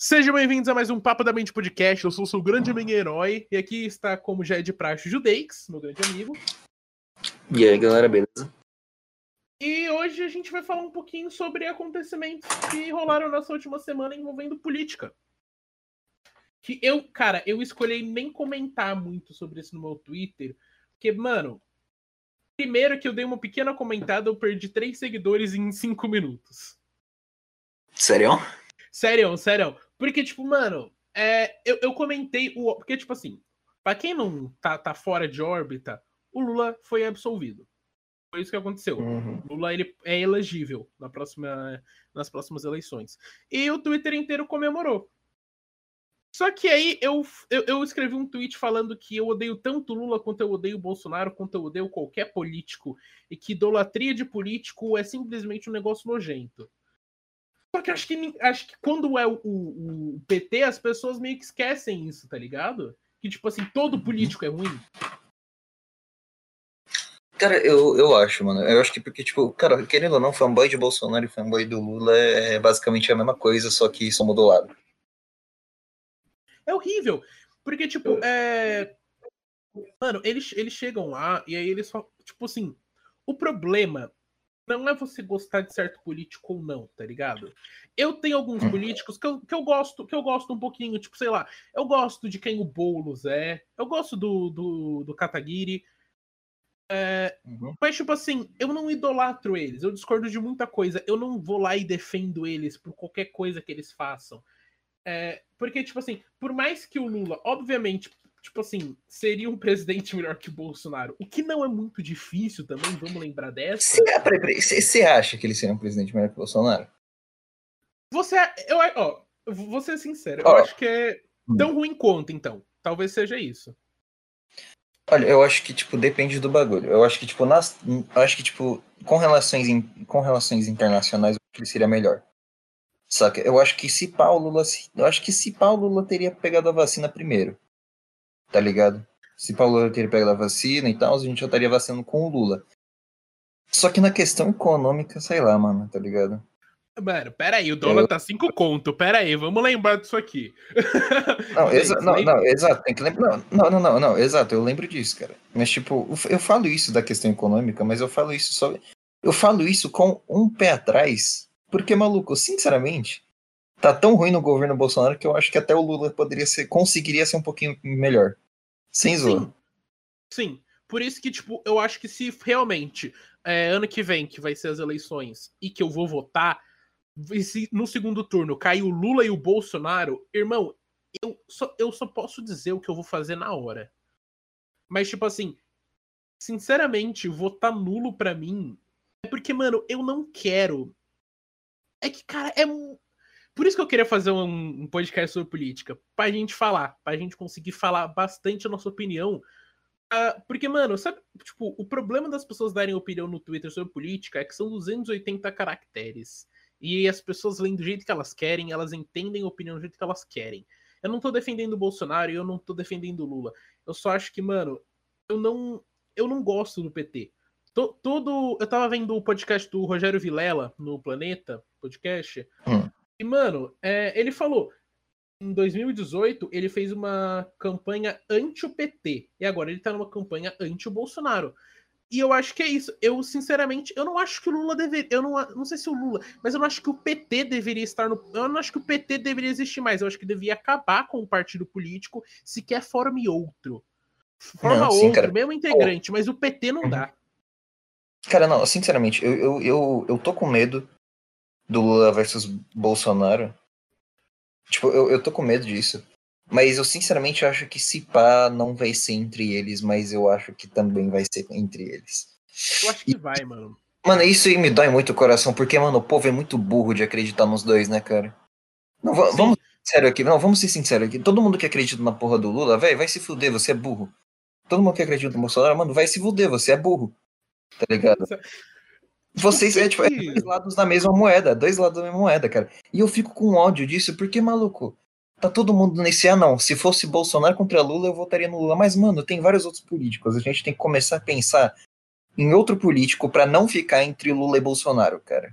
Sejam bem-vindos a mais um Papo da Mente Podcast. Eu sou o seu grande amigo herói. E aqui está, como já é de praxe, Judeix, meu grande amigo. E aí, galera, beleza? E hoje a gente vai falar um pouquinho sobre acontecimentos que rolaram nessa última semana envolvendo política. Que eu, cara, eu escolhi nem comentar muito sobre isso no meu Twitter. Porque, mano, primeiro que eu dei uma pequena comentada, eu perdi três seguidores em cinco minutos. Sério? Sério, sério. Porque, tipo, mano, é, eu, eu comentei o. Porque, tipo assim, pra quem não tá, tá fora de órbita, o Lula foi absolvido. Foi isso que aconteceu. Uhum. Lula ele é elegível na próxima, nas próximas eleições. E o Twitter inteiro comemorou. Só que aí eu, eu, eu, escrevi um tweet falando que eu odeio tanto Lula quanto eu odeio Bolsonaro, quanto eu odeio qualquer político, e que idolatria de político é simplesmente um negócio nojento. Só que acho que, acho que quando é o, o, o PT, as pessoas meio que esquecem isso, tá ligado? Que, tipo assim, todo político é ruim. Cara, eu, eu acho, mano. Eu acho que porque, tipo, cara, querendo ou não, fanboy de Bolsonaro e fanboy do Lula é basicamente a mesma coisa, só que só mudou lado. É horrível. Porque, tipo, é. Mano, eles, eles chegam lá e aí eles só. Tipo assim, o problema não é você gostar de certo político ou não, tá ligado? Eu tenho alguns Uhum. políticos que eu, que eu gosto, que eu gosto um pouquinho, tipo, sei lá, eu gosto de quem o Boulos é, eu gosto do, do, do Kataguiri, Uhum. mas, tipo assim, eu não idolatro eles, eu discordo de muita coisa, eu não vou lá e defendo eles por qualquer coisa que eles façam. É, porque, tipo assim, por mais que o Lula, obviamente, tipo assim, seria um presidente melhor que o Bolsonaro, o que não é muito difícil também, vamos lembrar dessa. Você, você acha que ele seria um presidente melhor que o Bolsonaro? Você, eu, ó, vou ser sincero, eu acho que é tão ruim quanto, então. Talvez seja isso. Olha, eu acho que, tipo, depende do bagulho. Eu acho que, tipo, nas, eu acho que, tipo, com relações, in- com relações internacionais, eu acho que ele seria melhor. Saca? Eu acho que se pá, o Lula. Eu acho que se pá, o Lula teria pegado a vacina primeiro. Tá ligado? Se pá, o Lula teria pegado a vacina e tal, a gente já estaria vacinando com o Lula. Só que na questão econômica, sei lá, mano, tá ligado? Mano, pera aí, o dólar Eu- tá 5 conto. Pera aí, vamos lembrar disso aqui. Não, exa não, não, exato, tem que lembrar. Não, não, não, não, exato, eu lembro disso, cara. Mas, tipo, eu- eu falo isso da questão econômica, mas eu falo isso só. Eu falo isso com um pé atrás, porque, maluco, sinceramente, tá tão ruim no governo Bolsonaro que eu acho que até o Lula poderia ser, conseguiria ser um pouquinho melhor. Sem zoa. Sim. Sim. Por isso que, tipo, eu acho que se realmente é, ano que vem, que vai ser as eleições, e que eu vou votar, e se no segundo turno cair o Lula e o Bolsonaro, irmão, eu só, eu só posso dizer o que eu vou fazer na hora. Mas, tipo assim, sinceramente, votar nulo pra mim é porque, mano, eu não quero. É que, cara, é. Por isso que eu queria fazer um, podcast sobre política. Pra gente falar. Pra gente conseguir falar bastante a nossa opinião. Ah, porque, mano, sabe, tipo, o problema das pessoas darem opinião no Twitter sobre política é que são 280 caracteres. E as pessoas leem do jeito que elas querem, elas entendem a opinião do jeito que elas querem. Eu não tô defendendo o Bolsonaro eu não tô defendendo o Lula. Eu só acho que, mano, eu não, eu não gosto do PT. To- Todo. Eu tava vendo o podcast do Rogério Vilela no Planeta Podcast. Hum. E, mano, é, ele falou. Em 2018, ele fez uma campanha anti o PT. E agora ele tá numa campanha anti o Bolsonaro. E eu acho que é isso. Eu, sinceramente, eu não acho que o Lula deveria. Eu não, não sei se o Lula, mas eu não acho que o PT deveria estar no. Eu não acho que o PT deveria existir mais. Eu acho que devia acabar com o partido político, se quer forme outro. Forma Não, sim, outro, cara. mesmo integrante, mas o PT não dá. Cara, não, sinceramente, eu, eu, eu, eu tô com medo do Lula versus Bolsonaro. Tipo, eu, eu tô com medo disso. Mas eu sinceramente acho que se pá não vai ser entre eles, mas eu acho que também vai ser entre eles. Eu acho que vai, mano. Mano, isso aí me dói muito o coração, porque, mano, o povo é muito burro de acreditar nos dois, né, cara? Não, Sim. vamos ser aqui, não, vamos ser sinceros aqui. Todo mundo que acredita na porra do Lula, velho, vai se fuder, você é burro. Todo mundo que acredita no Bolsonaro, mano, vai se fuder, você é burro. Tá ligado? Vocês é tipo é dois lados da mesma moeda, dois lados da mesma moeda, cara. E eu fico com ódio disso, porque, maluco, tá todo mundo nesse, ah, não, se fosse Bolsonaro contra Lula, eu votaria no Lula. Mas, mano, tem vários outros políticos. A gente tem que começar a pensar em outro político pra não ficar entre Lula e Bolsonaro, cara.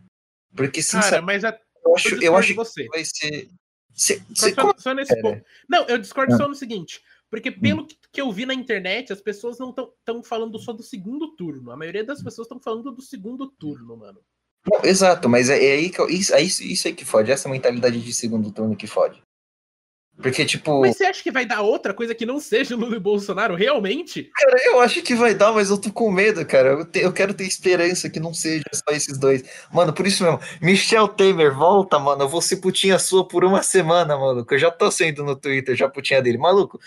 Porque, Cara, sinceramente, mas a- eu acho, eu discordo acho que você. vai ser. Só, cê, só- como- só nesse Pera. ponto. Não, eu discordo Ah. só no seguinte. Porque pelo que, eu vi na internet, as pessoas não estão falando só do segundo turno. A maioria das pessoas estão falando do segundo turno, mano. Não, exato, mas é, é aí que eu- isso, é isso, isso aí que fode, essa mentalidade de segundo turno que fode. Porque, tipo, Mas você acha que vai dar outra coisa que não seja Lula e Bolsonaro, realmente? cara, eu acho que vai dar, mas eu tô com medo, cara. Eu, te- eu quero ter esperança que não seja só esses dois. Mano, por isso mesmo, Michel Temer, volta, mano. Eu vou ser putinha sua por uma semana. Que eu já tô sendo no Twitter, já putinha dele. Maluco,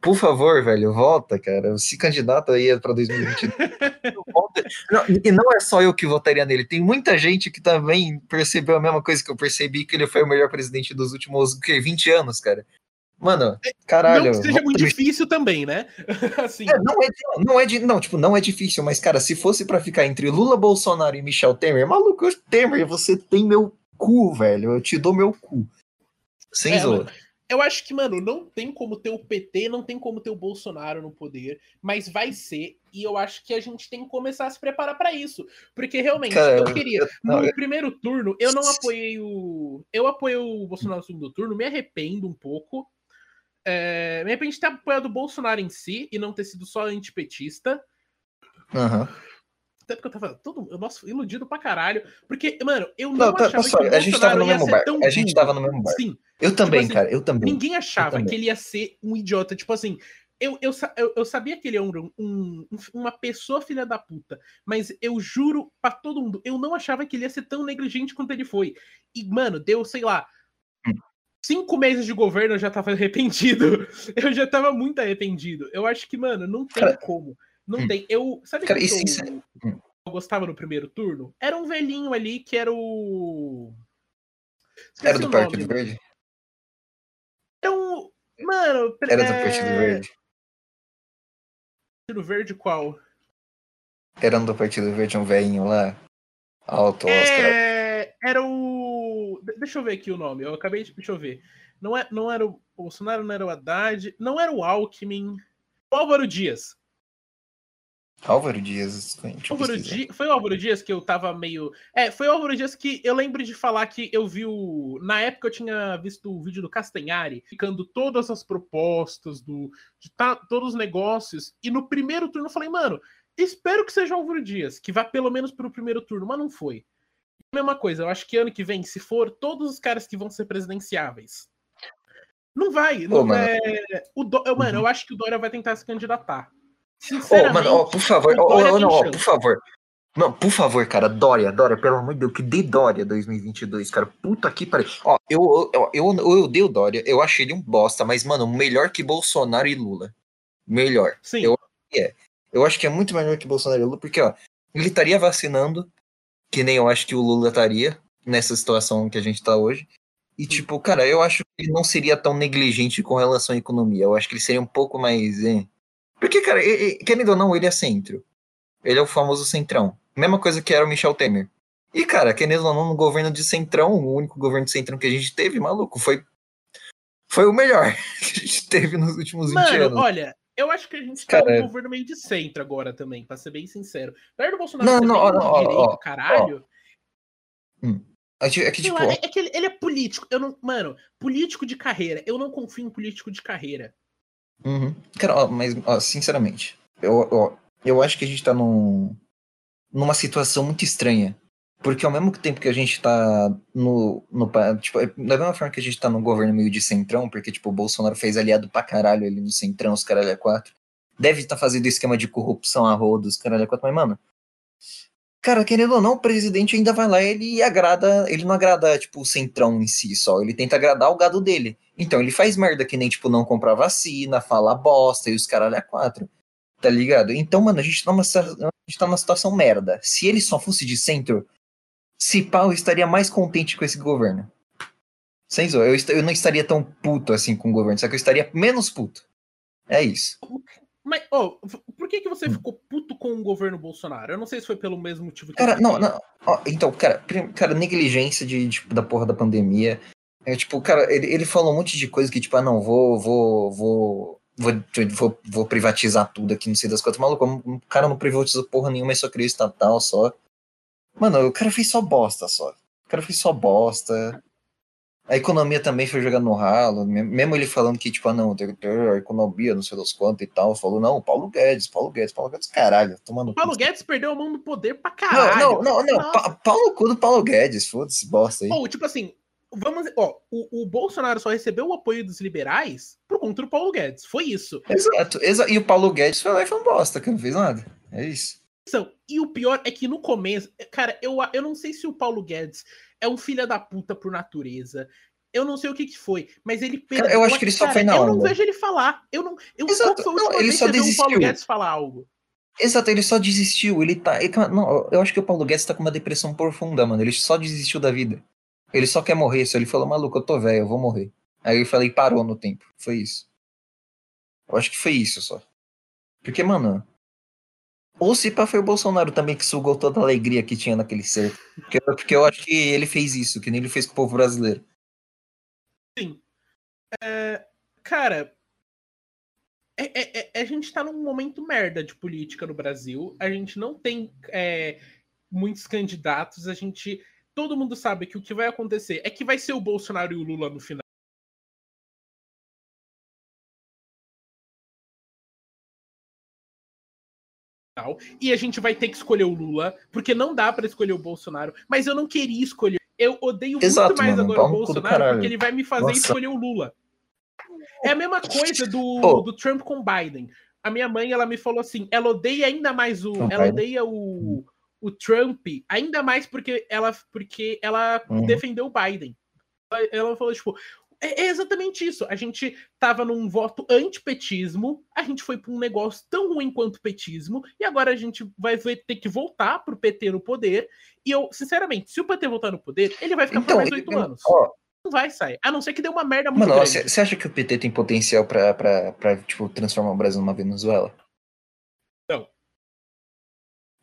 por favor, velho, volta, cara. Se candidata aí pra 2022. Volta. Não, e não é só eu que votaria nele. Tem muita gente que também percebeu a mesma coisa que eu percebi, que ele foi o melhor presidente dos últimos o quê, 20 anos, cara. Mano, caralho. não que seja muito difícil também, né? assim. é, não é, não é de, não, tipo, não é difícil, mas cara, se fosse pra ficar entre Lula, Bolsonaro e Michel Temer, maluco, Temer, você tem meu cu, velho, eu te dou meu cu. Sem É, zoa. Eu acho que, mano, não tem como ter o PT, não tem como ter o Bolsonaro no poder, mas vai ser, e eu acho que a gente tem que começar a se preparar pra isso. Porque realmente, Cara, eu queria. eu- não, no eu- primeiro turno, eu não apoiei o. Eu apoiei o Bolsonaro no segundo turno, me arrependo um pouco. É, me arrependo de ter apoiado o Bolsonaro em si e não ter sido só antipetista. Aham. Até porque eu tava todo, nossa, iludido pra caralho. Porque, mano, eu não, Não, tá, achava pessoal, que o a gente tava no mesmo barco. tão A gente tava no mesmo barco. Sim, Eu também, assim, cara, eu também. Ninguém achava também. que ele ia ser um idiota. Tipo assim, eu, eu, eu, eu sabia que ele é um, um- uma pessoa filha da puta, mas eu juro pra todo mundo, eu não achava que ele ia ser tão negligente quanto ele foi. E, mano, deu, sei lá, Hum. cinco meses de governo eu já tava arrependido. Eu já tava muito arrependido. Eu acho que, mano, não tem Cara, como. Não hum. tem. Eu. Sabe Cara, isso- que isso eu, é- hum. eu gostava no primeiro turno? Era um velhinho ali que era o. Esqueci Era do. Partido Verde? Era um. Mano, Era do é, Partido Verde? Partido Verde qual? Era um do Partido Verde, um velhinho lá? Alto, Oscar. É, era o. de- Deixa eu ver aqui o nome. Eu acabei de. Deixa eu ver. Não, é, não era o Bolsonaro, não era o Haddad, não era o Alckmin. O Álvaro Dias. Álvaro Dias. Álvaro. Di- Foi o Álvaro Dias que eu tava meio. É, foi o Álvaro Dias que eu lembro de falar que eu vi o. Na época eu tinha visto o vídeo do Castanhari, ficando todas as propostas, do, de tá, todos os negócios. E no primeiro turno eu falei, mano, espero que seja o Álvaro Dias, que vá pelo menos pro primeiro turno, mas não foi. Mesma coisa, eu acho que ano que vem, se for todos os caras que vão ser presidenciáveis. Não vai. Não mano. é... o Do- mano, Uhum. eu acho que o Dória vai tentar se candidatar. Ô, Sinceramente, mano, ó, por favor, o ó, Dória ó, tem não, chance. por favor. Não, por favor, cara, Dória, Dória, pelo amor de Deus, que dê Dória 2022, cara. Puta que pariu. Ó, eu, eu, eu, eu odeio o Dória, eu achei ele um bosta, mas, mano, melhor que Bolsonaro e Lula. Melhor. Sim. eu- Eu acho que é muito melhor que Bolsonaro e Lula, porque, ó, ele estaria vacinando, que nem eu acho que o Lula estaria, nessa situação que a gente tá hoje. E, tipo, cara, eu acho que ele não seria tão negligente com relação à economia. Eu acho que ele seria um pouco mais. eh, Porque, cara, e- e- querendo ou não, ele é centro. Ele é o famoso centrão. Mesma coisa que era o Michel Temer. E, cara, querendo ou não, no governo de centrão, o único governo de centrão que a gente teve, maluco, foi. Foi o melhor que a gente teve nos últimos 20 Mano, anos. olha, eu acho que a gente tá Cara, num governo meio de centro agora também, pra ser bem sincero. Apesar do Bolsonaro Não, não, ó, ó, direito, ó, caralho, É que, é que, sei tipo, lá, é, é que ele, ele é político. Eu não, mano, político de carreira. Eu não confio em político de carreira. Uhum. Cara, ó, mas, ó, sinceramente, eu, ó, eu acho que a gente tá num, numa situação muito estranha. Porque ao mesmo tempo que a gente tá no, no. Tipo, é da mesma forma que a gente tá no governo meio de centrão, porque, tipo, o Bolsonaro fez aliado pra caralho ali no centrão, os caralho a quatro. Deve estar fazendo esquema de corrupção a rodo, os caralho a quatro, mas, mano. Cara, querendo ou não, o presidente ainda vai lá, ele agrada. Ele não agrada, tipo, o centrão em si só. Ele tenta agradar o gado dele. Então ele faz merda que nem, tipo, não comprar vacina, fala bosta e os caralho a quatro. Tá ligado? Então, mano, a gente tá numa, a gente tá numa situação merda. Se ele só fosse de centro, se pá, eu estaria mais contente com esse governo. Sem zoar, eu, eu não estaria tão puto assim com o governo, só que eu estaria menos puto. É isso. Mas, ô, v- por que, que você Hum. ficou puto com o governo Bolsonaro? Eu não sei se foi pelo mesmo motivo que Cara, não, não. ó, então, cara, cara, negligência de, tipo, da porra da pandemia. É, tipo, cara, ele, ele falou um monte de coisa que, tipo, ah, não, vou, vou, vou, vou, vou, vou privatizar tudo aqui, não sei das quantas. Maluco, o cara não privatizou porra nenhuma, é só criou estatal só. Mano, o cara fez só bosta só. O cara fez só bosta. A economia também foi jogando no ralo, mesmo ele falando que, tipo, ah, não, a economia, não sei das quantas e tal, falou, não, Paulo Guedes, Paulo Guedes, Paulo Guedes, caralho, tomando. Paulo Guedes perdeu a mão do poder pra caralho. Não, não, não, não pa Paulo cu do Paulo Guedes, foda-se, bosta aí. Ou, tipo assim, vamos, ó, o, o, Bolsonaro só recebeu o apoio dos liberais por conta do Paulo Guedes, foi isso. Exato, exa e o Paulo Guedes foi lá e foi um bosta, que não fez nada, é isso. E o pior é que no começo, cara, eu, eu não sei se o Paulo Guedes é um filho da puta por natureza. Eu não sei o que, que foi, mas ele Cara, eu acho que ele só foi na Eu onda. não vejo ele falar. Eu não. Eu Exato. Não, ele só desistiu. o Paulo Guedes falar algo. Exato, ele só desistiu. Ele tá. Ele, não, eu acho que o Paulo Guedes tá com uma depressão profunda, mano. Ele só desistiu da vida. Ele só quer morrer. Só ele falou, maluco, eu tô velho, eu vou morrer. Aí eu falei, parou no tempo. Foi isso. Eu acho que foi isso só. Porque, mano. Ou se pá foi o Bolsonaro também que sugou toda a alegria que tinha naquele ser. Porque, porque eu acho que ele fez isso, que nem ele fez com o povo brasileiro. Sim. É, cara, é, é, é, a gente tá num momento merda de política no Brasil. A gente não tem é, muitos candidatos. A gente. Todo mundo sabe que o que vai acontecer é que vai ser o Bolsonaro e o Lula no final. E a gente vai ter que escolher o Lula, porque não dá para escolher o Bolsonaro. Mas eu não queria escolher eu odeio Exato, muito mais mano, agora o Bolsonaro porque ele vai me fazer Nossa. escolher o Lula. É a mesma coisa do, oh. do Trump com Biden. A minha mãe, ela me falou assim, ela odeia ainda mais o, ela odeia o, o Trump ainda mais porque ela, porque ela uhum. defendeu o Biden. Ela, ela falou tipo, é, é exatamente isso. A gente tava num voto antipetismo, a gente foi para um negócio tão ruim quanto petismo, e agora a gente vai ter que voltar pro PT no poder. E eu, sinceramente, se o PT voltar no poder, ele vai ficar então, por mais oito anos. Ó, não vai sair. A não ser que dê uma merda muito Mano, você acha que o PT tem potencial pra, pra, pra tipo, transformar o Brasil numa Venezuela?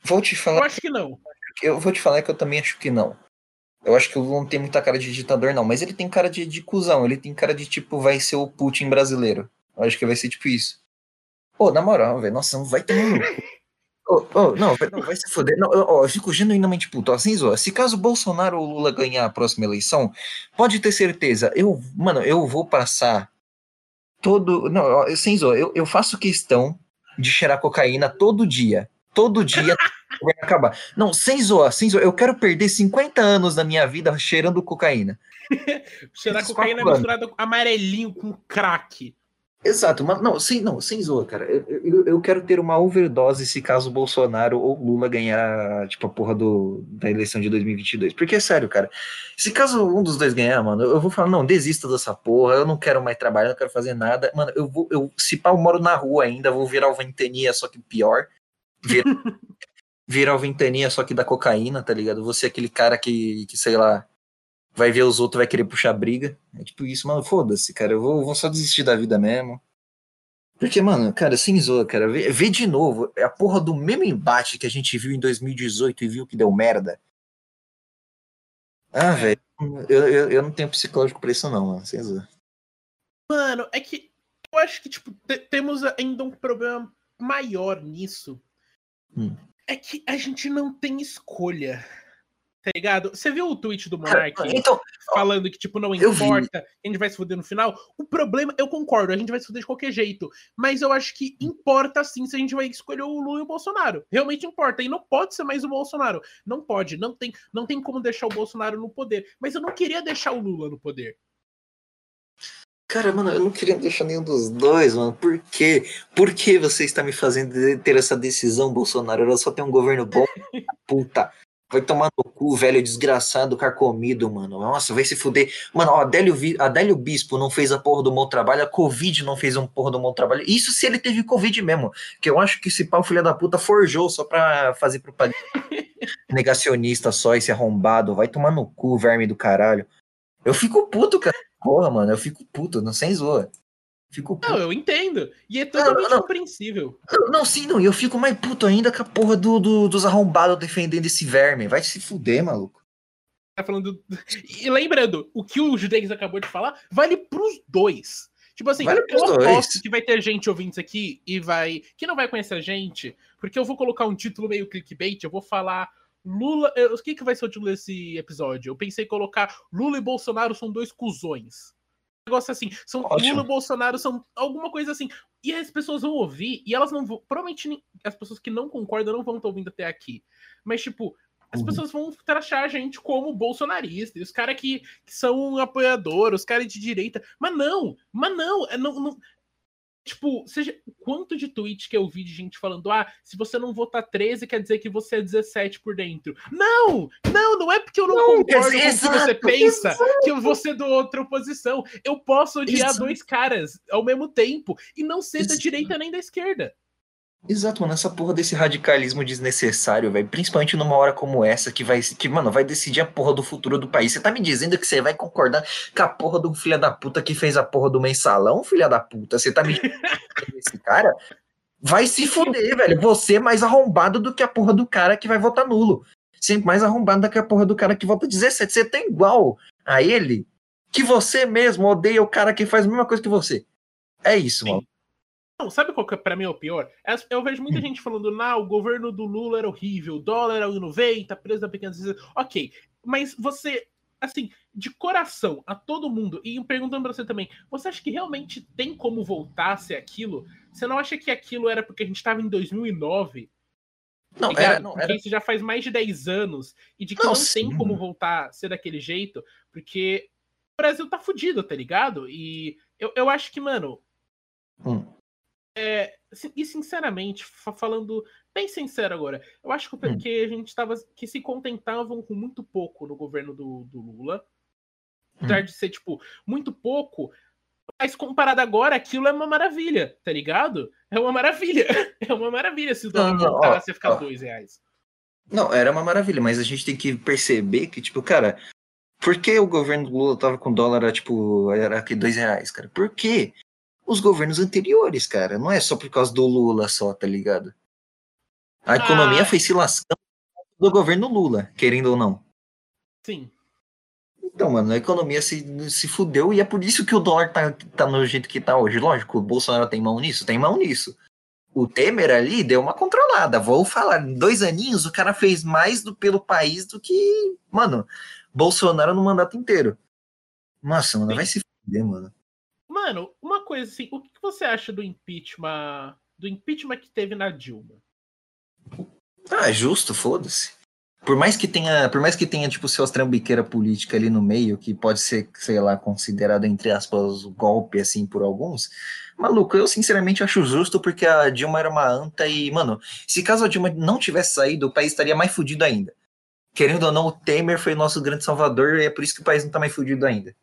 Vou te falar. Eu acho que não. Eu vou te falar que eu também acho que não. Eu acho que o Lula não tem muita cara de ditador, não, mas ele tem cara de, de cuzão, ele tem cara de tipo, vai ser o Putin brasileiro. Eu acho que vai ser tipo isso. Pô, na moral, velho, nossa, não vai ter oh, oh, não, não, vai se foder. Não, oh, eu fico genuinamente puto. Assim, Zô, se caso o Bolsonaro ou o Lula ganhar a próxima eleição, pode ter certeza, eu, mano, eu vou passar todo. Não, sem Zô, eu, eu faço questão de cheirar cocaína todo dia. Todo dia vai acabar. Não, sem zoar, sem zoar. Eu quero perder 50 anos da minha vida cheirando cocaína. Cheirar cocaína é misturado amarelinho com crack. Exato, mas não, sem, não, sem zoa, cara. Eu, eu, eu, quero ter uma overdose se caso Bolsonaro ou Lula ganhar, tipo, a porra do, da eleição de 2022. Porque é sério, cara. Se caso um dos dois ganhar, mano, eu vou falar, não, desista dessa porra, eu não quero mais trabalhar, não quero fazer nada. Mano, eu vou, eu, se pá, eu moro na rua ainda, vou virar o Ventania, só que pior. Vir, virar o Ventania, só que da cocaína, tá ligado? Você é aquele cara que, que, sei lá, vai ver os outros, vai querer puxar briga. É tipo isso, mano, foda-se, cara, eu vou, vou, só desistir da vida mesmo. Porque, mano, cara, sem zoa, cara, vê, vê, de novo, é a porra do mesmo embate que a gente viu em 2018 e viu que deu merda. Ah, velho, eu, eu, eu, não tenho psicológico pra isso não, mano, sem zoa. Mano, é que eu acho que, tipo, temos ainda um problema maior nisso, Hum. É que a gente não tem escolha. Tá ligado? Você viu o tweet do Monark então, falando que, tipo, não importa, a gente vai se fuder no final? O problema, eu concordo, a gente vai se fuder de qualquer jeito. Mas eu acho que importa sim se a gente vai escolher o Lula e o Bolsonaro. Realmente importa. E não pode ser mais o Bolsonaro. Não pode. Não tem, não tem como deixar o Bolsonaro no poder. Mas eu não queria deixar o Lula no poder. Cara, mano, eu não queria deixar nenhum dos dois, mano. Por quê? Por que você está me fazendo ter essa decisão, Bolsonaro? Eu só tenho um governo bom. Puta. Vai tomar no cu, velho desgraçado, carcomido, mano. Nossa, vai se fuder. Mano, ó, Adélio, Adélio Bispo não fez a porra do bom trabalho, a Covid não fez um porra do bom trabalho. Isso se ele teve Covid mesmo. Que eu acho que esse pau, filha da puta, forjou só pra fazer propaganda. Negacionista só, esse arrombado. Vai tomar no cu, verme do caralho. Eu fico puto, cara. Porra, mano, eu fico puto, não sem zoa. Fico puto. Não, eu entendo. E é totalmente não, não, compreensível. Não, não, sim, não. E eu fico mais puto ainda com a porra do, do, dos arrombados defendendo esse verme. Vai se fuder, maluco. Tá falando. E lembrando, o que o Judex acabou de falar vale pros dois. Tipo assim, vale eu aposto dois. que vai ter gente ouvindo isso aqui e vai. que não vai conhecer a gente, porque eu vou colocar um título meio clickbait, eu vou falar Lula. O que, que vai ser o título desse episódio? Eu pensei em colocar Lula e Bolsonaro são dois cuzões. Um negócio assim. São, Lula e Bolsonaro são alguma coisa assim. E as pessoas vão ouvir e elas não vão. Provavelmente as pessoas que não concordam não vão estar ouvindo até aqui. Mas, tipo, as uhum. pessoas vão trachar a gente como bolsonarista, os caras que, que são apoiadores, os caras de direita. Mas não, mas não, é, não, não Tipo, seja quanto de tweet que eu vi de gente falando: ah, se você não votar 13, quer dizer que você é 17 por dentro. Não! Não, não é porque eu não, não concordo com o que você pensa exato. que eu vou ser do outra oposição. Eu posso odiar exato. dois caras ao mesmo tempo e não ser da direita nem da esquerda. Exato, mano, essa porra desse radicalismo desnecessário, velho, principalmente numa hora como essa, que vai, que, mano, vai decidir a porra do futuro do país. Você tá me dizendo que você vai concordar com a porra do filho da puta que fez a porra do mensalão, filha da puta? Você tá me dizendo esse cara? Vai se fuder, velho. Você é mais arrombado do que a porra do cara que vai votar nulo. Sempre mais arrombado do que a porra do cara que vota 17. Você tá igual a ele que você mesmo odeia o cara que faz a mesma coisa que você. É isso, Sim. mano. Não, sabe qual que é pra mim é o pior? É, eu vejo muita hum. gente falando, não, o governo do Lula era horrível, o dólar era 1,90, preço da pequena Ok, mas você, assim, de coração, a todo mundo, e perguntando pra você também, você acha que realmente tem como voltar a ser aquilo? Você não acha que aquilo era porque a gente tava em 2009? Não, era, não era... isso já faz mais de 10 anos, e de que não, não tem como voltar a ser daquele jeito, porque o Brasil tá fudido, tá ligado? E eu, eu acho que, mano, hum é, e sinceramente, falando bem sincero agora, eu acho que, hum. que a gente estava que se contentavam com muito pouco no governo do, do Lula. Apesar hum. de ser, tipo, muito pouco, mas comparado agora, aquilo é uma maravilha, tá ligado? É uma maravilha. É uma maravilha se o dólar voltasse a ficar ó. dois reais. Não, era uma maravilha, mas a gente tem que perceber que, tipo, cara, por que o governo do Lula tava com dólar, tipo, era aqui dois reais, cara? Por quê? Os governos anteriores, cara. Não é só por causa do Lula só, tá ligado? A ah. economia foi se lascando do governo Lula, querendo ou não. Sim. Então, mano, a economia se, se fudeu e é por isso que o dólar tá, tá no jeito que tá hoje. Lógico, o Bolsonaro tem mão nisso? Tem mão nisso. O Temer ali deu uma controlada. Vou falar, em dois aninhos o cara fez mais do, pelo país do que, mano, Bolsonaro no mandato inteiro. Nossa, mano, Sim. vai se fuder, mano. Mano, coisa assim, o que você acha do impeachment, do impeachment que teve na Dilma? Ah, justo, foda-se. Por mais que tenha, por mais que tenha tipo seus trambiqueira política ali no meio, que pode ser, sei lá, considerado entre aspas golpe assim por alguns, maluco, eu sinceramente acho justo porque a Dilma era uma anta e, mano, se caso a Dilma não tivesse saído, o país estaria mais fudido ainda. Querendo ou não, o Temer foi nosso grande salvador e é por isso que o país não tá mais fudido ainda.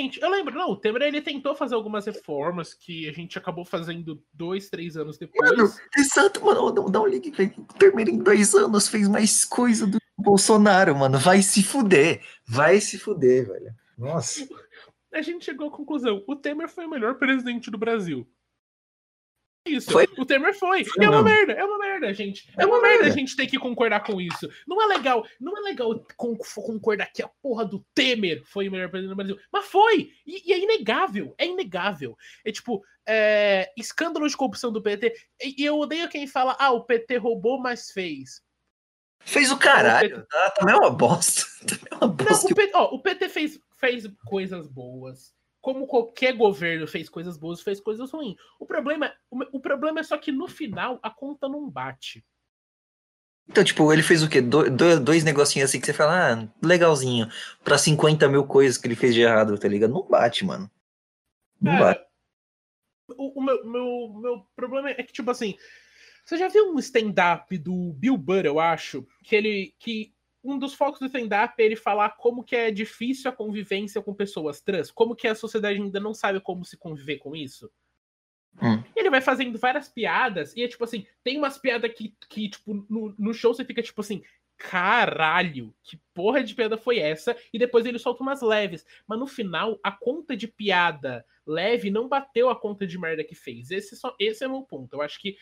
Provavelmente. Eu lembro, não, o Temer ele tentou fazer algumas reformas que a gente acabou fazendo dois, três anos depois. Mano, exato, mano. Dá um link, velho. O Temer em dois anos fez mais coisa do Bolsonaro, mano. Vai se fuder. Vai se fuder, velho. Nossa. A gente chegou à conclusão: o Temer foi o melhor presidente do Brasil. Isso. Foi? O Temer foi. foi é uma merda, é uma merda, gente. É, é uma, uma merda. merda a gente ter que concordar com isso. Não é legal, não é legal concordar que a porra do Temer foi o melhor presidente do Brasil. Mas foi! E, e é inegável, é inegável. É tipo, é, escândalo de corrupção do PT. E, e, eu odeio quem fala, ah, o PT roubou, mas fez. Fez o caralho, o tá? Também é uma bosta. Também é uma bosta. Não, o, PT, ó, o PT fez, fez coisas boas como qualquer governo fez coisas boas, fez coisas ruins. O problema, o, o problema é só que no final a conta não bate. Então, tipo, ele fez o quê? Do, do, dois negocinhos assim que você fala, ah, legalzinho. Pra 50 mil coisas que ele fez de errado, tá ligado? Não bate, mano. Não Cara, bate. O, o meu, meu, meu problema é que, tipo assim, você já viu um stand-up do Bill Burr, eu acho, que ele. que um dos focos do stand-up é ele falar como que é difícil a convivência com pessoas trans, como que a sociedade ainda não sabe como se conviver com isso. Hum. Ele vai fazendo várias piadas, e é tipo assim, tem umas piadas que, que tipo, no, no show você fica tipo assim, caralho, que porra de piada foi essa? E depois ele solta umas leves. Mas no final, a conta de piada leve não bateu a conta de merda que fez. Esse, só, esse é o meu ponto. Eu acho que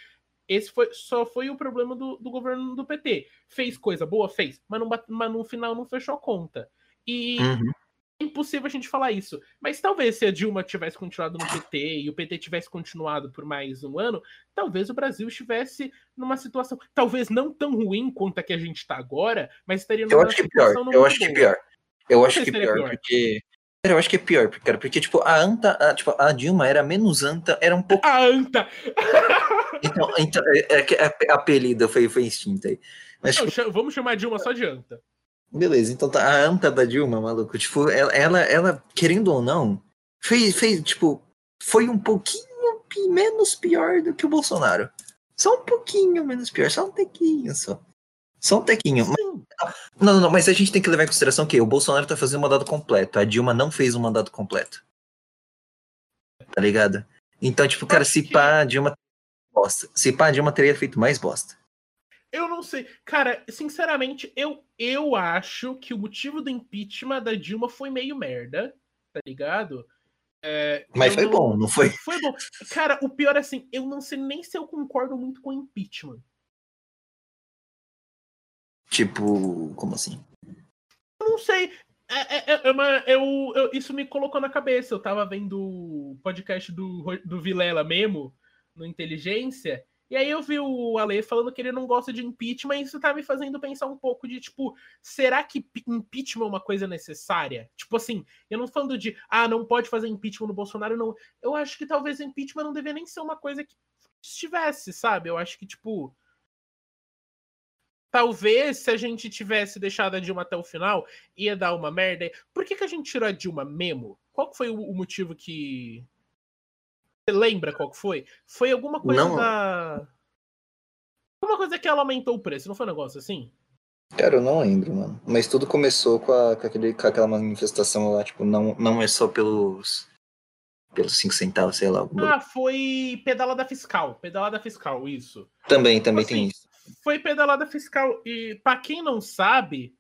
esse foi, só foi o problema do, do governo do PT. Fez coisa boa? Fez, mas, não, mas no final não fechou a conta. E, uhum. é impossível a gente falar isso. Mas talvez se a Dilma tivesse continuado no PT e o PT tivesse continuado por mais um ano, talvez o Brasil estivesse numa situação, talvez não tão ruim quanto a que a gente está agora, mas estaria numa eu acho que pior. Eu acho que pior. Eu acho que pior, pior, porque eu acho que é pior, cara, porque, tipo, a Anta, a, tipo, a Dilma era menos Anta, era um pouco. A Anta! então, então é, é, é, apelido foi, foi instinto aí. Mas, Não, tipo... Vamos chamar a Dilma só de Anta. Beleza, então tá, a anta da Dilma, maluco, tipo, ela, ela, ela, querendo ou não, fez, fez, tipo, foi um pouquinho menos pior do que o Bolsonaro. Só um pouquinho menos pior, só um tequinho só. Só um tequinho. Mas, não, não, mas a gente tem que levar em consideração que o Bolsonaro tá fazendo um mandato completo, a Dilma não fez um mandato completo. Tá ligado? Então, tipo, cara, se pá, a Dilma bosta. Se pá, a Dilma teria feito mais bosta. Eu não sei. Cara, sinceramente, eu, eu acho que o motivo do impeachment da Dilma foi meio merda, tá ligado? É, Mas foi não... bom, não foi? Foi bom. Cara, o pior é assim, eu não sei nem se eu concordo muito com o impeachment. Tipo, como assim? Eu não sei. É, é, é, é uma, eu, eu, isso me colocou na cabeça. Eu tava vendo o podcast do, do Vilela mesmo, no Inteligência, e aí eu vi o Ale falando que ele não gosta de impeachment, e isso tá me fazendo pensar um pouco de, tipo, será que impeachment é uma coisa necessária? Tipo assim, eu não falando de, ah, não pode fazer impeachment no Bolsonaro, não. Eu acho que talvez impeachment não deveria nem ser uma coisa que estivesse, sabe? Eu acho que, tipo. Talvez se a gente tivesse deixado a Dilma até o final, ia dar uma merda. Por que, que a gente tirou a Dilma mesmo? Qual foi o motivo que, lembra qual que foi? Foi alguma coisa não. da. Alguma coisa que ela aumentou o preço, não foi um negócio assim? Cara, eu não lembro, mano. Mas tudo começou com, a, com, aquele, com aquela manifestação lá, tipo, não, não é só pelos. pelos 5 centavos, sei lá. Ah, foi pedalada fiscal. Pedalada fiscal, isso. Também, também assim, tem isso. Foi pedalada fiscal. E para quem não sabe,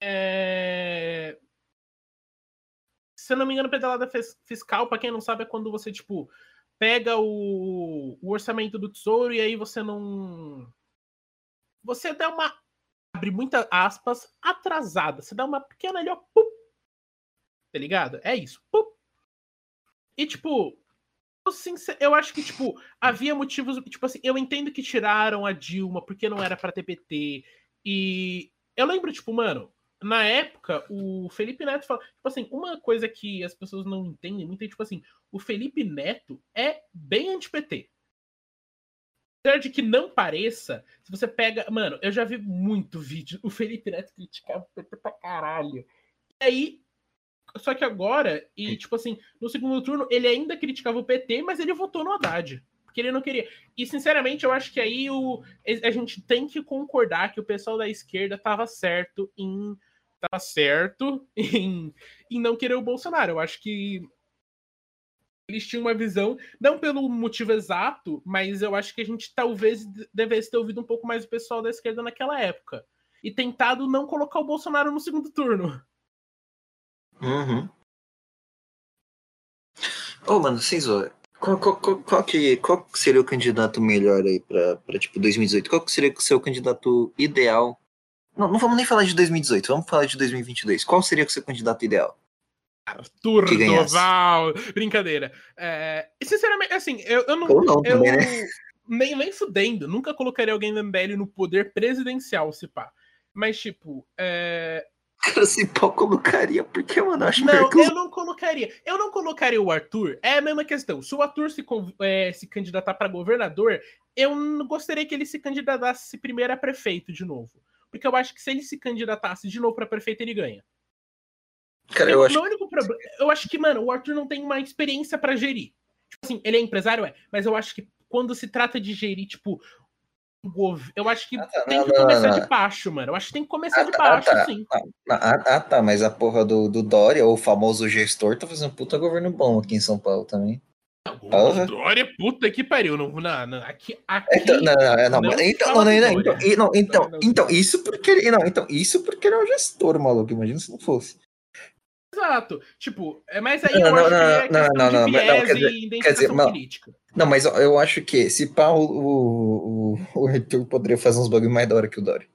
é se eu não me engano, pedalada fiscal, para quem não sabe, é quando você, tipo, pega o, o, orçamento do tesouro e aí você não. Você dá uma. Abre muitas aspas, atrasada. Você dá uma pequena ali, ó. Pum, tá ligado? É isso. Pum. E, tipo, eu acho que, tipo, havia motivos. Tipo assim, eu entendo que tiraram a Dilma porque não era pra TPT. E eu lembro, tipo, mano, na época, o Felipe Neto fala. Tipo assim, uma coisa que as pessoas não entendem muito é, tipo assim, o Felipe Neto é bem anti-PT. Apesar de que não pareça, se você pega. Mano, eu já vi muito vídeo. O Felipe Neto criticava o PT pra caralho. E aí. Só que agora, e tipo assim, no segundo turno, ele ainda criticava o PT, mas ele votou no Haddad porque ele não queria. E, sinceramente, eu acho que aí o, a gente tem que concordar que o pessoal da esquerda estava certo em tá certo em, em não querer o Bolsonaro. Eu acho que eles tinham uma visão, não pelo motivo exato, mas eu acho que a gente talvez devesse ter ouvido um pouco mais o pessoal da esquerda naquela época. E tentado não colocar o Bolsonaro no segundo turno. Uhum. Ô, oh, mano, Cinzo, qual, qual, qual, qual, que, qual seria o candidato melhor aí pra, pra tipo, 2018? Qual seria o seu candidato ideal não, não vamos nem falar de 2018, vamos falar de 2022. Qual seria o seu candidato ideal? Arthur Doval. Brincadeira. É, sinceramente, assim, eu, eu não. Ou não eu, também, né? Nem, nem fudendo. Nunca colocaria alguém da MBL no poder presidencial, se pá. Mas, tipo. É... Cara, se pá, colocaria, porque, mano, eu acho Não, eu não colocaria. Eu não colocaria o Arthur. É a mesma questão. Se o Arthur se, é, se candidatar para governador, eu gostaria que ele se candidatasse primeiro a prefeito de novo porque eu acho que se ele se candidatasse de novo para prefeito, ele ganha. Cara, eu, eu acho... Problema, eu acho que, mano, o Arthur não tem uma experiência para gerir. Tipo assim, ele é empresário, é, mas eu acho que quando se trata de gerir, tipo, eu acho que ah, tá, tem não, que não, começar não, de baixo, mano. Eu acho que tem que começar ah, de tá, baixo, tá, sim. Ah, ah, ah, tá, mas a porra do, do Dória, o famoso gestor, tá fazendo um puta governo bom aqui em São Paulo também. Porra. Glória, puta que pariu. Não, não, não, aqui, aqui então, não, não, não, então, não, não, então, então, então, isso porque ele, não, então, isso porque ele é um gestor, maluco. Imagina se não fosse. Exato. Tipo, é mais aí não, eu não, acho não, que é não, não, não, não, quer dizer, quer dizer, não, política. Não, mas eu acho que se pá, o, o, o Arthur poderia fazer uns bagulho mais da hora que o Dória.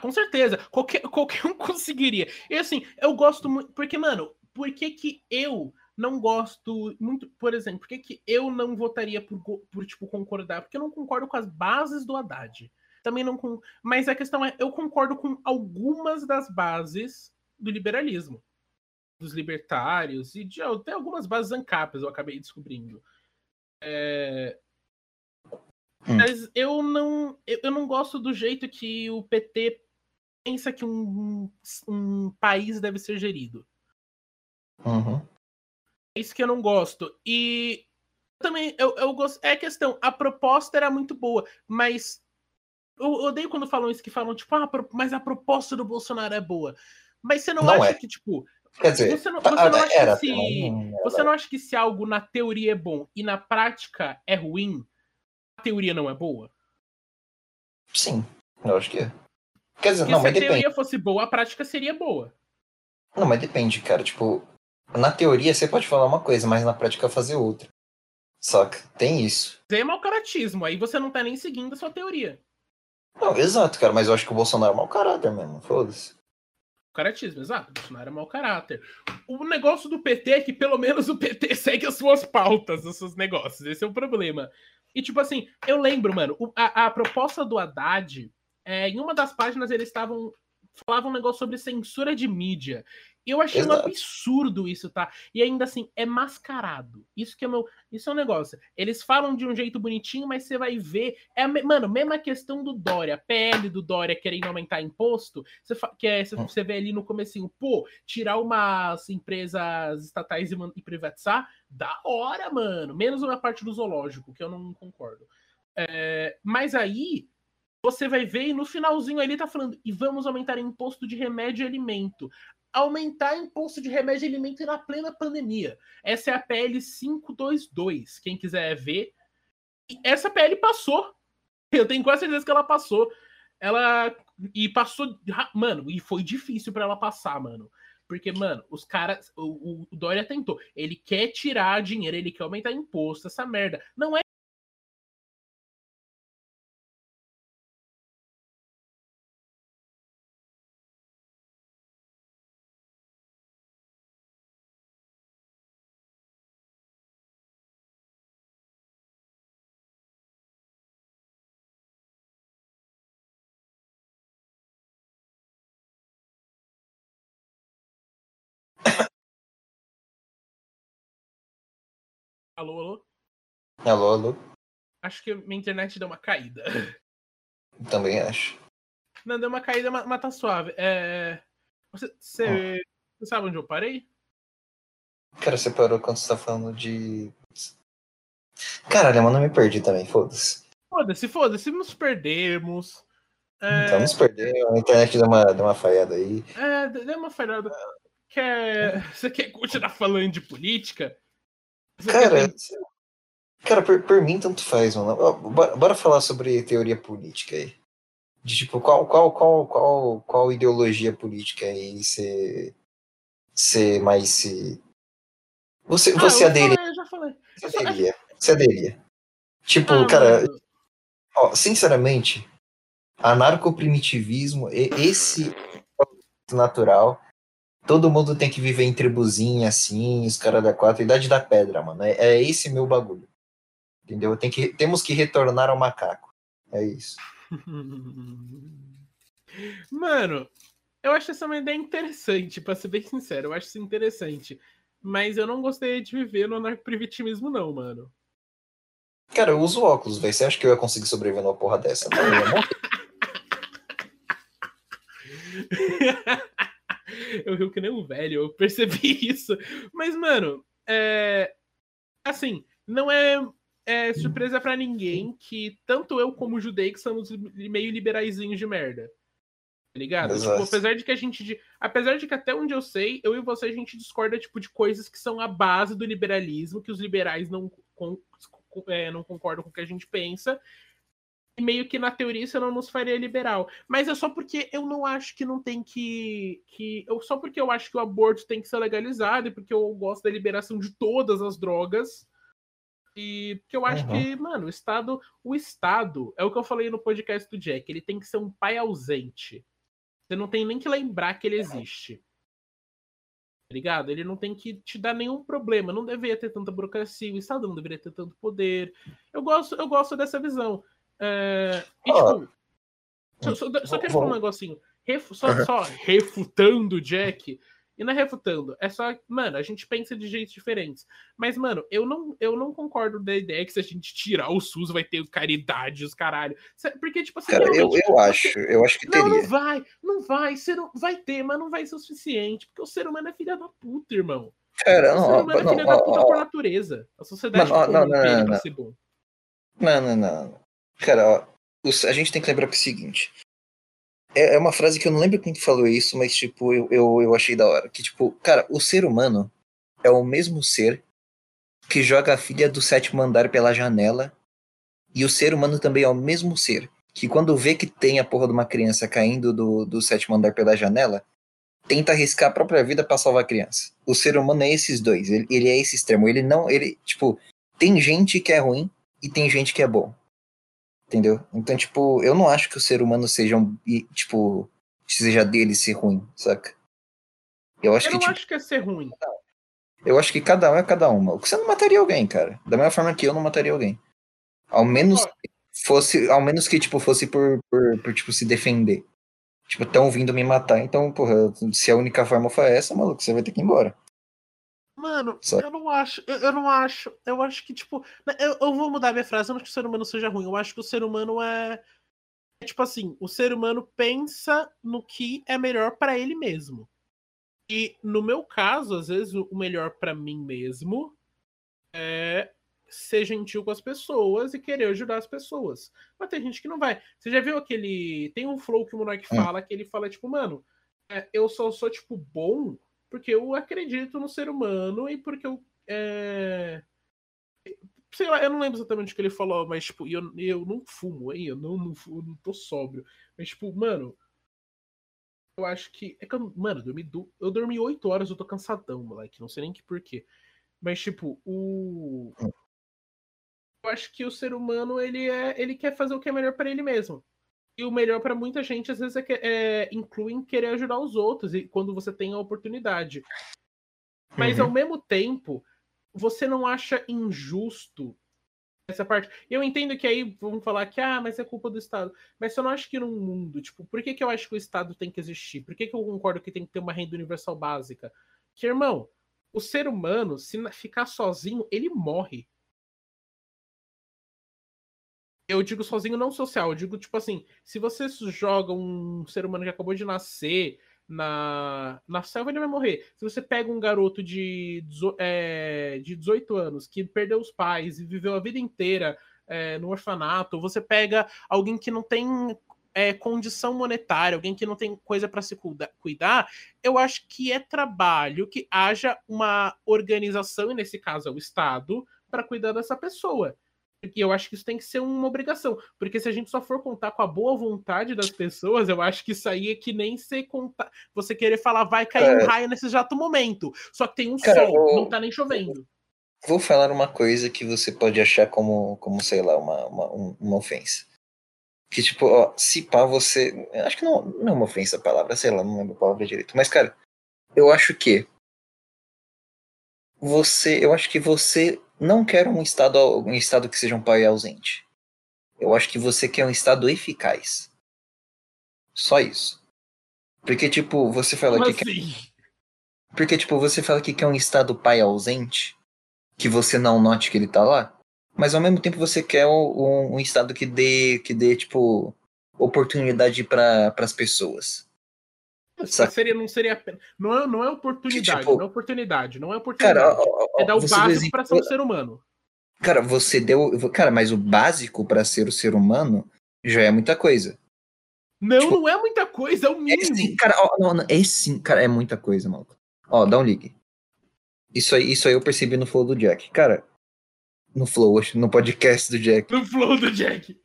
Com certeza, qualquer, qualquer um conseguiria. E assim, eu gosto muito. Porque, mano, por que, que eu não gosto muito, por exemplo, por que, que eu não votaria por, por, tipo, concordar? Porque eu não concordo com as bases do Haddad. Também não com. Mas a questão é, eu concordo com algumas das bases do liberalismo. Dos libertários e de até algumas bases ancapas, eu acabei descobrindo. É... Hum. Mas eu não, eu não gosto do jeito que o PT pensa que um, um país deve ser gerido. Uhum. É isso que eu não gosto. E também eu, eu gosto. É questão, a proposta era muito boa, mas eu odeio quando falam isso, que falam, tipo, ah, mas a proposta do Bolsonaro é boa. Mas você não, não acha é. que, tipo. Quer dizer, você não, você não acha era, que se, você não acha que se algo na teoria é bom e na prática é ruim, a teoria não é boa? Sim, eu acho que é. Quer dizer, Porque não, se mas a depende. teoria fosse boa, a prática seria boa. Não, mas depende, cara. Tipo, na teoria você pode falar uma coisa, mas na prática fazer outra. Saca? Tem isso. É mau caratismo, aí você não tá nem seguindo a sua teoria. Não, exato, cara, mas eu acho que o Bolsonaro é mau caráter mesmo, foda-se. Caratismo, exato. O Bolsonaro é mau caráter. O negócio do PT é que pelo menos o PT segue as suas pautas, os seus negócios. Esse é o problema. E tipo assim, eu lembro, mano, a, a proposta do Haddad, é, em uma das páginas eles estavam falavam um negócio sobre censura de mídia. Eu achei Exato. um absurdo isso, tá? E ainda assim, é mascarado. Isso que é meu. Isso é um negócio. Eles falam de um jeito bonitinho, mas você vai ver. É, mano, mesma questão do Dória, a PL do Dória querendo aumentar imposto. Você, que é, você vê ali no comecinho, pô, tirar umas empresas estatais e, e privatizar, da hora, mano. Menos uma parte do zoológico, que eu não concordo. É, mas aí você vai ver e no finalzinho ele tá falando, e vamos aumentar imposto de remédio e alimento. Aumentar imposto de remédio e alimento na plena pandemia. Essa é a PL 522. Quem quiser ver. E essa PL passou. Eu tenho quase certeza que ela passou. Ela. E passou. Mano, e foi difícil para ela passar, mano. Porque, mano, os caras. O, o Dória tentou. Ele quer tirar dinheiro, ele quer aumentar imposto, essa merda. Não é Alô, alô? Alô, alô? Acho que minha internet deu uma caída. Também acho. Não, deu uma caída, mas tá suave. É... Você, você, você sabe onde eu parei? Cara, você parou quando você tá falando de. Caralho, mas não me perdi também, foda-se. Foda-se, foda-se, nos perdemos. É... Então nos perdemos, a internet deu uma, deu uma falhada aí. É, deu uma falhada. Quer... Você quer continuar falando de política? Cara, cara por, por, mim tanto faz, mano. Bora, bora, falar sobre teoria política aí. De tipo, qual, qual, qual, qual, qual ideologia política aí você, você mais se. Você, ah, você aderia. Falei, já falei. Você aderia. Você aderia. Tipo, ah, cara, ó, sinceramente, anarcoprimitivismo, esse natural Todo mundo tem que viver em tribuzinha, assim, os caras da quatro, idade da pedra, mano. É, é esse meu bagulho. Entendeu? Tem que, temos que retornar ao macaco. É isso. Mano, eu acho essa uma ideia interessante, pra ser bem sincero. Eu acho isso interessante. Mas eu não gostaria de viver no anarcoprimitivismo, não, mano. Cara, eu uso óculos, velho. Você acha que eu ia conseguir sobreviver numa porra dessa? Não, eu ia morrer. eu rio que nem um velho, eu percebi isso. Mas, mano, é. Assim, não é, é surpresa para ninguém que tanto eu como o Judei somos meio liberaizinhos de merda. Tá ligado? Tipo, apesar de que a gente. Apesar de que até onde eu sei, eu e você a gente discorda, tipo, de coisas que são a base do liberalismo, que os liberais não, com, é, não concordam com o que a gente pensa meio que na teoria isso não nos faria liberal. Mas é só porque eu não acho que não tem que. que eu, só porque eu acho que o aborto tem que ser legalizado e porque eu gosto da liberação de todas as drogas. E porque eu acho uhum. que, mano, o Estado. O Estado, é o que eu falei no podcast do Jack, ele tem que ser um pai ausente. Você não tem nem que lembrar que ele existe. Tá ligado? Ele não tem que te dar nenhum problema. Não deveria ter tanta burocracia. O Estado não deveria ter tanto poder. Eu gosto, eu gosto dessa visão. É, e, tipo, só, só, só quero falar um negocinho. Refu, só, uhum. só refutando o Jack. E não é refutando, é só, mano, a gente pensa de jeitos diferentes. Mas, mano, eu não, eu não concordo da ideia que se a gente tirar o SUS vai ter caridade, os caralho. Porque, tipo assim. Cara, eu, eu acho, eu acho que teria. Não, não vai, não vai, ser, vai ter, mas não vai ser o suficiente. Porque o ser humano é filha da puta, irmão. Cara, não, o ser humano não, é filha não, da puta não, por natureza. A sociedade não, não, não, não, pra ser bom. Não, não, não. Cara, ó, a gente tem que lembrar que é o seguinte é, é uma frase que eu não lembro quem falou isso, mas, tipo, eu, eu, eu achei da hora. Que, tipo, cara, o ser humano é o mesmo ser que joga a filha do sétimo andar pela janela. E o ser humano também é o mesmo ser que, quando vê que tem a porra de uma criança caindo do, do sétimo andar pela janela, tenta arriscar a própria vida para salvar a criança. O ser humano é esses dois. Ele, ele é esse extremo. Ele não. Ele, tipo, tem gente que é ruim e tem gente que é bom. Entendeu? Então, tipo, eu não acho que o ser humano seja um. Tipo, seja dele ser ruim, saca? Eu acho eu que. Eu não tipo, acho que é ser ruim. Eu acho que cada um é cada uma. Você não mataria alguém, cara. Da mesma forma que eu não mataria alguém. Ao menos que fosse. Ao menos que, tipo, fosse por, por, por tipo, se defender. Tipo, estão vindo me matar. Então, porra, se a única forma for essa, maluco, você vai ter que ir embora. Mano, Só... eu não acho, eu, eu, não acho, eu acho que, tipo, né, eu, eu vou mudar minha frase, eu não acho que o ser humano seja ruim, eu acho que o ser humano é, é tipo assim, o ser humano pensa no que é melhor para ele mesmo. E no meu caso, às vezes, o melhor para mim mesmo é ser gentil com as pessoas e querer ajudar as pessoas. Mas tem gente que não vai. Você já viu aquele. Tem um flow que o Monark hum. fala que ele fala, tipo, mano, é, eu só sou, tipo, bom porque eu acredito no ser humano e porque eu. É... Sei lá, eu não lembro exatamente o que ele falou, mas, tipo, eu, eu não fumo, hein? Eu não, não, eu não tô sóbrio. Mas, tipo, mano. Eu acho que. É que eu, mano, eu dormi, eu dormi 8 horas, eu tô cansadão, moleque. Não sei nem que porquê. Mas, tipo, o. Eu acho que o ser humano, ele, é, ele quer fazer o que é melhor para ele mesmo. E o melhor para muita gente, às vezes, é, é inclui em querer ajudar os outros e quando você tem a oportunidade. Mas, uhum. ao mesmo tempo, você não acha injusto essa parte. Eu entendo que aí vão falar que, ah, mas é culpa do Estado. Mas eu não acho que num mundo, tipo, por que, que eu acho que o Estado tem que existir? Por que, que eu concordo que tem que ter uma renda universal básica? Que, irmão, o ser humano, se ficar sozinho, ele morre eu digo sozinho não social, eu digo tipo assim, se você joga um ser humano que acabou de nascer na, na selva, ele vai morrer. Se você pega um garoto de, é, de 18 anos que perdeu os pais e viveu a vida inteira é, no orfanato, você pega alguém que não tem é, condição monetária, alguém que não tem coisa para se cuidar, eu acho que é trabalho que haja uma organização, e nesse caso é o Estado, para cuidar dessa pessoa. E eu acho que isso tem que ser uma obrigação. Porque se a gente só for contar com a boa vontade das pessoas, eu acho que isso aí é que nem ser contar. Você querer falar, vai cair é... um raio nesse exato momento. Só que tem um Cara, sol, vou... não tá nem chovendo. Vou falar uma coisa que você pode achar como, como sei lá, uma, uma, uma ofensa. Que tipo, ó, se pá, você. Acho que não, não é uma ofensa a palavra, sei lá, não lembro a palavra direito. Mas, cara, eu acho que. Você. Eu acho que você não quero um estado, um estado que seja um pai ausente. Eu acho que você quer um estado eficaz. Só isso. Porque, tipo, você fala Como que. Assim? Quer... Porque, tipo, você fala que quer um estado pai ausente, que você não note que ele tá lá, mas ao mesmo tempo você quer um, um estado que dê, que dê, tipo, oportunidade para as pessoas. Seria, não seria não é, não é oportunidade, tipo, não é oportunidade, não é oportunidade. Cara, ó, ó, é dar o básico para ser um ser humano. Cara, você deu, cara, mas o básico para ser o ser humano já é muita coisa. Não, tipo, não é muita coisa, é o mínimo. É sim, cara, ó, não, não, é sim, cara, é muita coisa, maluco. Ó, dá um ligue. Isso aí, isso aí eu percebi no flow do Jack. Cara, no flow, no podcast do Jack. No flow do Jack.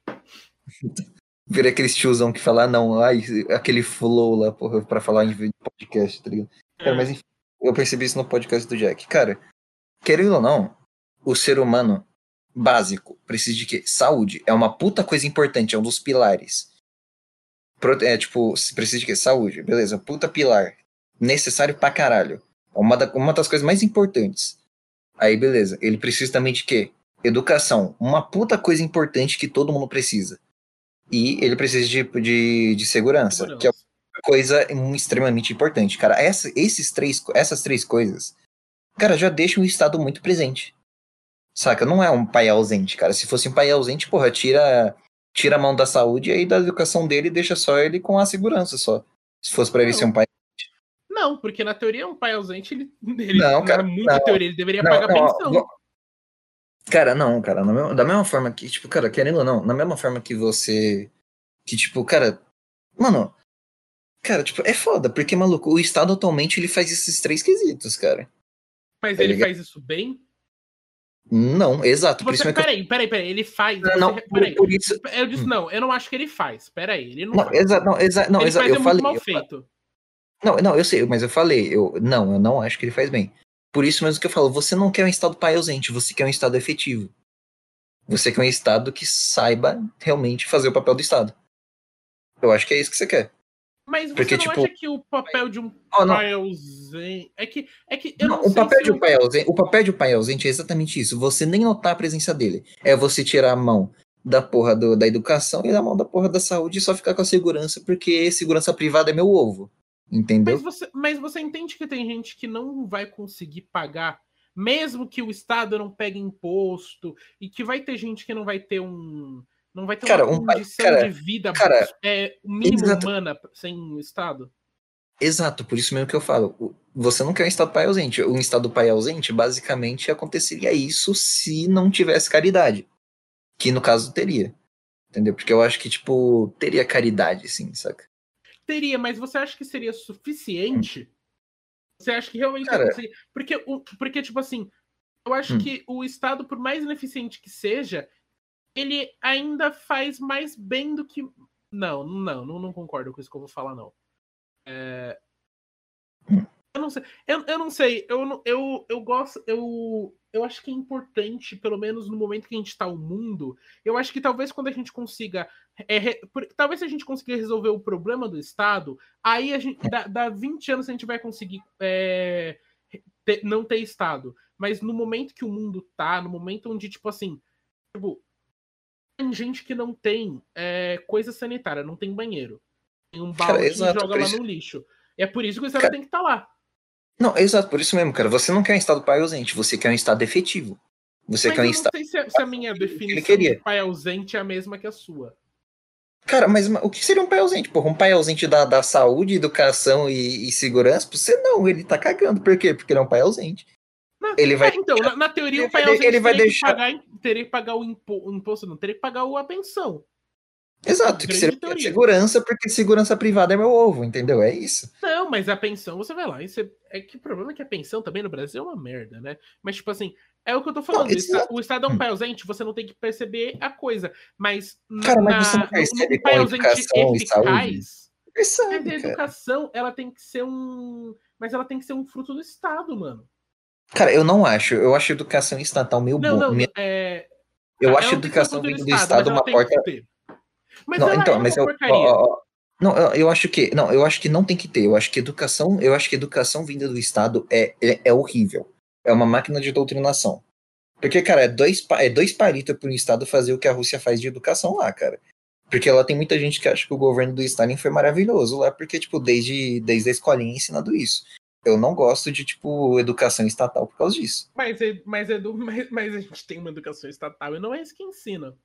Vira aquele tiozão que fala, ah, não, ai, aquele flow lá, porra, pra falar em podcast, tá ligado? Cara, é. mas enfim, eu percebi isso no podcast do Jack. Cara, querendo ou não, o ser humano básico precisa de quê? Saúde. É uma puta coisa importante, é um dos pilares. É, tipo, precisa de quê? Saúde, beleza. Puta pilar. Necessário pra caralho. Uma, da- uma das coisas mais importantes. Aí, beleza. Ele precisa também de quê? Educação. Uma puta coisa importante que todo mundo precisa. E ele precisa de, de, de segurança, que é Segurança. coisa extremamente importante, cara. Essa, esses três, essas três coisas, cara, já deixam o Estado muito presente. Saca? Não é um pai ausente, cara. Se fosse um pai ausente, porra, tira, tira a mão da saúde e aí da educação dele e deixa só ele com a segurança só. Se fosse pra ele ser um pai. Não, porque na teoria um pai ausente, ele, ele Não, cara, na muita não. teoria, ele deveria Não, pagar não, pensão. Cara, não, cara. mesma- da mesma forma que, tipo, cara, querendo ou não, na mesma forma que você. Que, tipo, cara. Mano. Cara, tipo, é foda, porque, maluco, o Estado atualmente ele faz esses três quesitos, cara. Mas tá ele faz isso bem? Não, exato. Você, eu- peraí, peraí, peraí, ele faz. Não, não, por, peraí. por isso. Eu disse, Hum. não, eu não acho que ele faz. Peraí, ele não, Não, faz. exato, não, exato, não, ele exato. faz Eu é falei. muito mal eu feito. Não, não, eu sei, mas eu falei, eu não, eu não acho que ele faz bem. Por isso mesmo que eu falo, você não quer um estado pai ausente, você quer um estado efetivo. Você quer um estado que saiba realmente fazer o papel do estado. Eu acho que é isso que você quer. Mas você Porque, não tipo- acha que o papel de um Oh, pai ausente. É que, é que eu Não, não, o papel de um eu- pai ausente, o papel de um pai ausente é exatamente isso. Você nem notar a presença dele. É você tirar a mão da porra do- da educação e da mão da porra da saúde e só ficar com a segurança, porque segurança privada é meu ovo. Entendeu? Mas você, mas você entende que tem gente que não vai conseguir pagar, mesmo que o Estado não pegue imposto, e que vai ter gente que não vai ter um. Não vai ter Cara, uma um condição cara, de vida cara, é, o mínimo exato. humana sem o Estado. Exato, por isso mesmo que eu falo. Você não quer um estado pai ausente. Um estado pai ausente, basicamente, aconteceria isso se não tivesse caridade. Que no caso teria. Entendeu? Porque eu acho que, tipo, teria caridade, sim, saca? Teria, mas você acha que seria suficiente? Você acha que realmente Cara-? Porque, o- porque, tipo assim, eu acho Hum. que o Estado, por mais ineficiente que seja, ele ainda faz mais bem do que. Não, não, não, não concordo com isso que eu vou falar, não. É, Hum. Eu não sei. Eu, eu não sei. Eu, eu, eu gosto. Eu, eu acho que é importante, pelo menos no momento que a gente está o mundo. Eu acho que talvez quando a gente consiga. é, re- por- talvez se a gente conseguir resolver o problema do Estado, aí a gente. Dá, dá 20 anos a gente vai conseguir é, ter- não ter Estado. Mas no momento que o mundo tá, no momento onde, tipo assim. Tipo, tem gente que não tem é, coisa sanitária, não tem banheiro. Tem um Cara, balde exato, e joga lá no lixo. É por isso que o Estado Cara- tem que estar lá. Não, exato, por isso mesmo, cara. Você não quer um estado pai ausente, você quer um estado efetivo. Você Mas quer um não estado. sei se a, se a minha definição de pai ausente é a mesma que a sua. Cara, mas ma- o que seria um pai ausente? Porra, um pai ausente da, da saúde, educação e, e segurança? Você não, ele tá cagando. Por quê? Porque ele é um pai ausente. Não, Ele vai. É, então, na, na teoria, ele o pai vai- ausente ele vai teria, deixar- que pagar, teria que pagar o, impo- o imposto, não, teria que pagar o- a pensão. Exato, que seria teoria. segurança, porque segurança privada é meu ovo, entendeu? É isso. Não, mas a pensão, você vai lá. E você, é que o problema é que a pensão também no Brasil é uma merda, né? Mas, tipo assim, é o que eu tô falando. o, exato. esta- o Estado é um Hum. pai ausente, você não tem que perceber a coisa. Mas. Cara, mas na- você não no- percebe no pai com ausente eficaz. Mas Percebe, a educação, ela tem que ser um. Mas ela tem que ser um fruto do Estado, mano. Cara, eu não acho. Eu acho educação estatal meio Não, bom. não, é. Eu tá, acho que educação vindo do Estado mas ela uma que porta. ter. Mas Não, então, é mas eu. ó, ó. Não, eu, eu acho que. Não, eu acho que não tem que ter. Eu acho que educação. Eu acho que educação vinda do Estado é, é, é horrível. É uma máquina de doutrinação. Porque, cara, é dois, é dois palitos para o Estado fazer o que a Rússia faz de educação lá, cara. Porque lá tem muita gente que acha que o governo do Stalin foi maravilhoso lá, porque, tipo, desde, desde a escolinha é ensinado isso. Eu não gosto de, tipo, educação estatal por causa disso. Mas, é, mas, mas, mas a gente tem uma educação estatal e não é isso que ensina.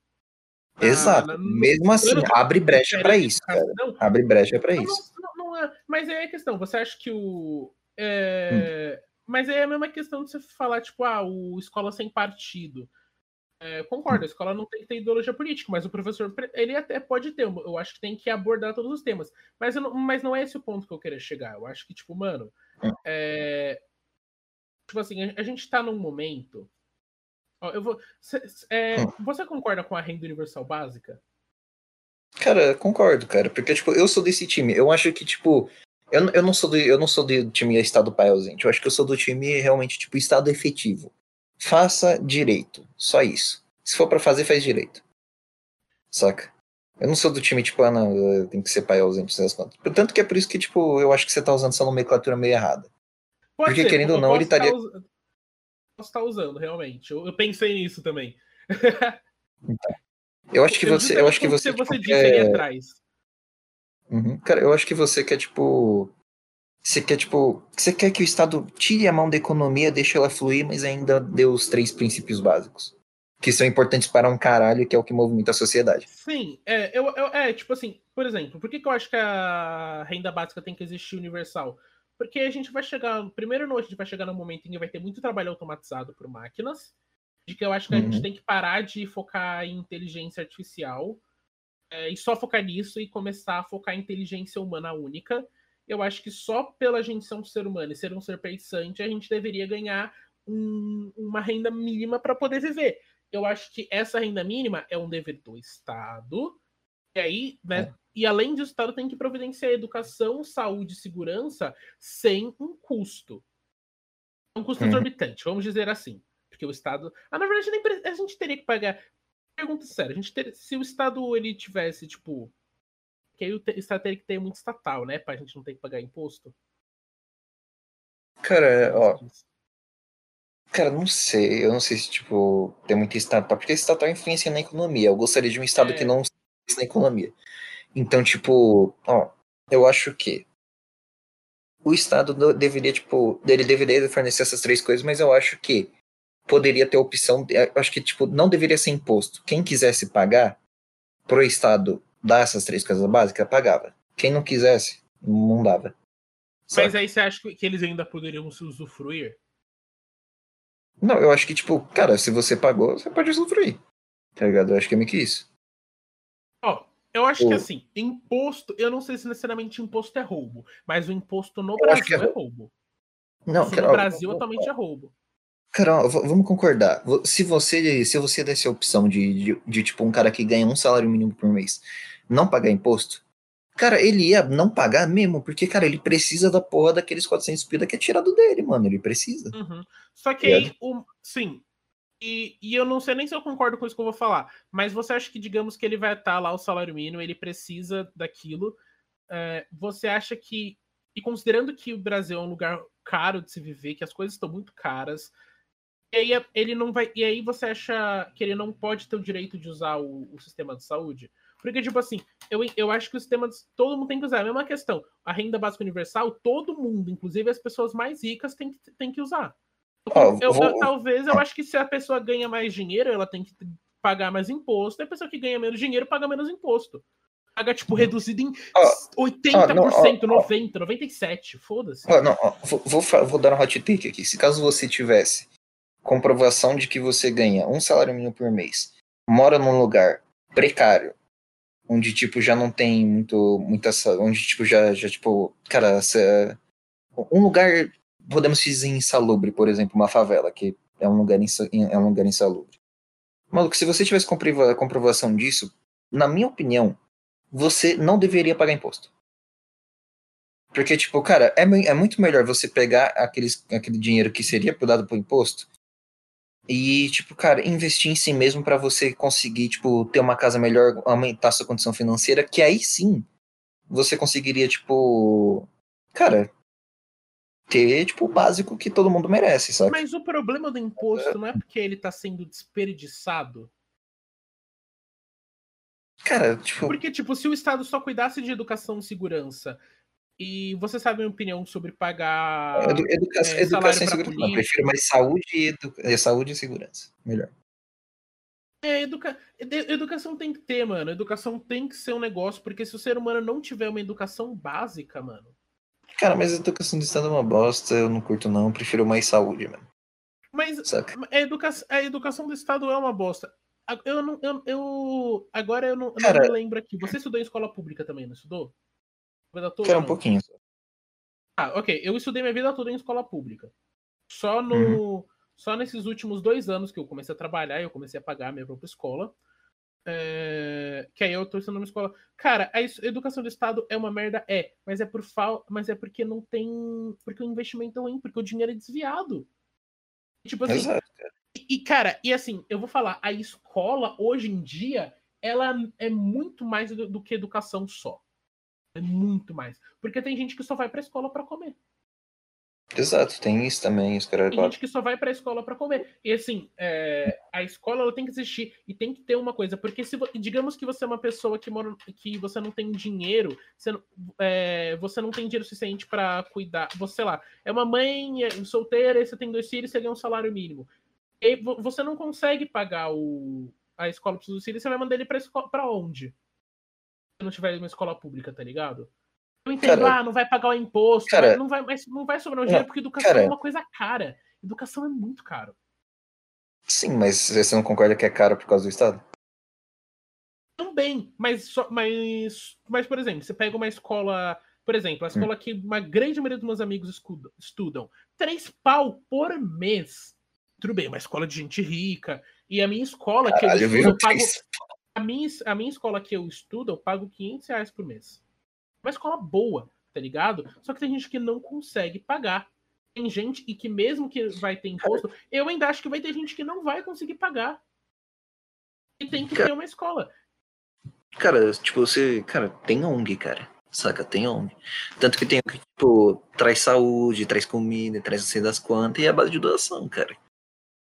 Exato. Mesmo assim, abre brecha para Ministério de isso, cara. Educação, Abre brecha para Não, isso. não, não é. Mas aí é a questão. Você acha que o. é, Mas é a mesma questão de você falar, tipo, ah, o escola sem partido. É, concordo, a escola não tem que ter ideologia política, mas o professor, ele até pode ter. Eu acho que tem que abordar todos os temas. Mas, não, mas não é esse o ponto que eu queria chegar. Eu acho que, tipo, mano. Hum. É, tipo assim, a, a gente tá num momento. Ó, eu vou. cê- é, Hum. Você concorda com a renda universal básica? Cara, concordo, cara. Porque, tipo, eu sou desse time. Eu acho que, tipo. Eu, não- eu não sou do, eu não sou do time Estado pai ausente. Eu acho que eu sou do time realmente, tipo, Estado efetivo. Faça direito. Só isso. Se for pra fazer, faz direito. Saca? Eu não sou do time, tipo, ah, não, tem que ser pai ausente das contas. Tanto que é por isso que, tipo, eu acho que você tá usando essa nomenclatura meio errada. Pode Porque, ser, querendo ou não, ele posso tá estaria- us- Posso estar usando, realmente. Eu, eu pensei nisso também. Eu acho que você. Eu acho que você. O tipo, você disse ali quer- atrás. Uhum. Cara, eu acho que você quer, tipo. Você quer, tipo. Você quer que o Estado tire a mão da economia, deixe ela fluir, mas ainda dê os três princípios básicos. Que são importantes para um caralho, que é o que movimenta a sociedade. Sim, é, eu, eu- é, tipo assim, por exemplo, por que, que eu acho que a renda básica tem que existir universal? Porque a gente vai chegar, primeiro, no- a gente vai chegar num momento em que vai ter muito trabalho automatizado por máquinas, de que eu acho que a Uhum. gente tem que parar de focar em inteligência artificial é, e só focar nisso e começar a focar em inteligência humana única. Eu acho que só pela gente ser um ser humano e ser um ser pensante, a gente deveria ganhar um- uma renda mínima para poder viver. Eu acho que essa renda mínima é um dever do Estado. E aí, né? E além disso, o Estado tem que providenciar educação, saúde e segurança sem um custo. Um custo Uhum. exorbitante, vamos dizer assim. Porque o Estado. Ah, na verdade, a gente teria que pagar. Pergunta séria, a gente ter... se o Estado ele tivesse, tipo. Que aí o Estado teria que ter muito estatal, né? Pra gente não ter que pagar imposto. Cara, ó, cara, não sei. Eu não sei se, tipo, tem muito estatal. Porque estatal influencia na economia. Eu gostaria de um Estado É. que não na economia. Então, tipo, ó, eu acho que o Estado do- deveria, tipo, ele deveria fornecer essas três coisas, mas eu acho que poderia ter a opção, eu acho que, tipo, não deveria ser imposto. Quem quisesse pagar pro Estado dar essas três coisas básicas, pagava. Quem não quisesse, não dava. Mas Saca? aí você acha que que eles ainda poderiam se usufruir? Não, eu acho que, tipo, cara, se você pagou, você pode usufruir. Tá ligado? Eu acho que é meio que isso. Eu acho que O- assim, imposto, eu não sei se necessariamente imposto é roubo, mas o imposto no Eu Brasil é é roubo. Não, Isso no Brasil atualmente é roubo. V- vamos concordar. Se você, se você desse a opção de, de, de, tipo, um cara que ganha um salário mínimo por mês não pagar imposto, cara, ele ia não pagar mesmo, porque, cara, ele precisa da porra daqueles 400 pila que é tirado dele, mano. Ele precisa. Uhum. Só que aí, o, sim. E, e eu não sei nem se eu concordo com isso que eu vou falar, mas você acha que, digamos que ele vai estar lá o salário mínimo, ele precisa daquilo. é, você acha que. E considerando que o Brasil é um lugar caro de se viver, que as coisas estão muito caras, e aí é- ele não vai. E aí você acha que ele não pode ter o direito de usar o, o sistema de saúde? Porque, tipo assim, eu, eu acho que o sistema. de- todo mundo tem que usar. É a mesma questão. A renda básica universal, todo mundo, inclusive as pessoas mais ricas, tem que, tem que usar. Eu- eu- talvez eu acho que se a pessoa ganha mais dinheiro, ela tem que pagar mais imposto. E a pessoa que ganha menos dinheiro paga menos imposto. Paga, tipo, reduzido em Ó, 80%, ó, ó, ó. 90%, 97%. Foda-se. Não, vou, vou, vou dar um hot take aqui. Se caso você tivesse comprovação de que você ganha um salário mínimo por mês, mora num lugar precário, onde tipo já não tem muito muita onde tipo já já tipo, cara, essa- um lugar podemos dizer insalubre, por exemplo, uma favela, que é um lugar é um lugar insalubre. Maluco, se você tivesse comprova- comprovação disso, na minha opinião, você não deveria pagar imposto. Porque, tipo, cara, é, é muito melhor você pegar aqueles, aquele dinheiro que seria dado por imposto e, tipo, cara, investir em si mesmo pra você conseguir, tipo, ter uma casa melhor, aumentar sua condição financeira, que aí sim você conseguiria, tipo, cara, ter, tipo, o básico que todo mundo merece, sabe? Mas o problema do imposto não é porque ele tá sendo desperdiçado. Cara, tipo, Porque, tipo, se o Estado só cuidasse de educação e segurança, e você sabe a minha opinião sobre pagar. edu- educa é, educação e segurança. Não, político. prefiro mais saúde e, edu é, saúde e segurança. Melhor. É, educa... ed- educação tem que ter, mano. Educação tem que ser um negócio, porque se o ser humano não tiver uma educação básica, mano. Cara, mas a educação do Estado é uma bosta, eu não curto não, prefiro mais saúde, mano. Mas Saca? a, educa... a educação do Estado é uma bosta. Eu não. Eu, eu- Agora eu não, Cara- não me lembro aqui. Você estudou em escola pública também, não estudou? Toda, Cara, um pouquinho. só. Ah, ok. Eu estudei minha vida toda em escola pública. Só no. Só nesses últimos dois anos que eu comecei a trabalhar, eu comecei a pagar a minha própria escola. É, Que aí eu tô estudando numa escola. Cara, a es- educação do Estado é uma merda, é. Mas é por fal... mas é porque não tem. Porque o investimento é ruim, porque o dinheiro é desviado. Tipo assim, Exato, e, e, cara, e assim, eu vou falar, a escola hoje em dia ela é muito mais do, do que educação só. É muito mais. Porque tem gente que só vai pra escola para comer. Exato, tem isso também, isso. Tem gente que só vai para a escola para comer. E assim, é, a escola ela tem que existir e tem que ter uma coisa, porque se digamos que você é uma pessoa que mora, que você não tem dinheiro, você, é, você não tem dinheiro suficiente para cuidar, você lá é uma mãe é, solteira, você tem dois filhos, você ganha um salário mínimo. E você não consegue pagar o, a escola para os filhos, você vai mandar ele para onde? Se não tiver uma escola pública, tá ligado? Eu entendo, cara, ah, não vai pagar o imposto, cara, não vai, mas não vai sobrar o dinheiro porque educação cara, é uma coisa cara. Educação é muito caro. Sim, mas você não concorda que é caro por causa do Estado? Também, mas, só, mas, mas por exemplo, você pega uma escola, por exemplo, a escola hum. que uma grande maioria dos meus amigos estudam, três pau por mês. Tudo bem, uma escola de gente rica. E a minha escola Caralho, que eu estudo, eu pago. A minha, a minha escola que eu estudo, eu pago 500 reais por mês uma escola boa, tá ligado? Só que tem gente que não consegue pagar. Tem gente e que mesmo que vai ter imposto, eu ainda acho que vai ter gente que não vai conseguir pagar. E tem que cara, ter uma escola. Cara, tipo, você. Cara, tem ONG, cara. Saca? Tem ONG. Tanto que tem que, tipo, traz saúde, traz comida, traz não sei das quantas, e é a base de doação, cara.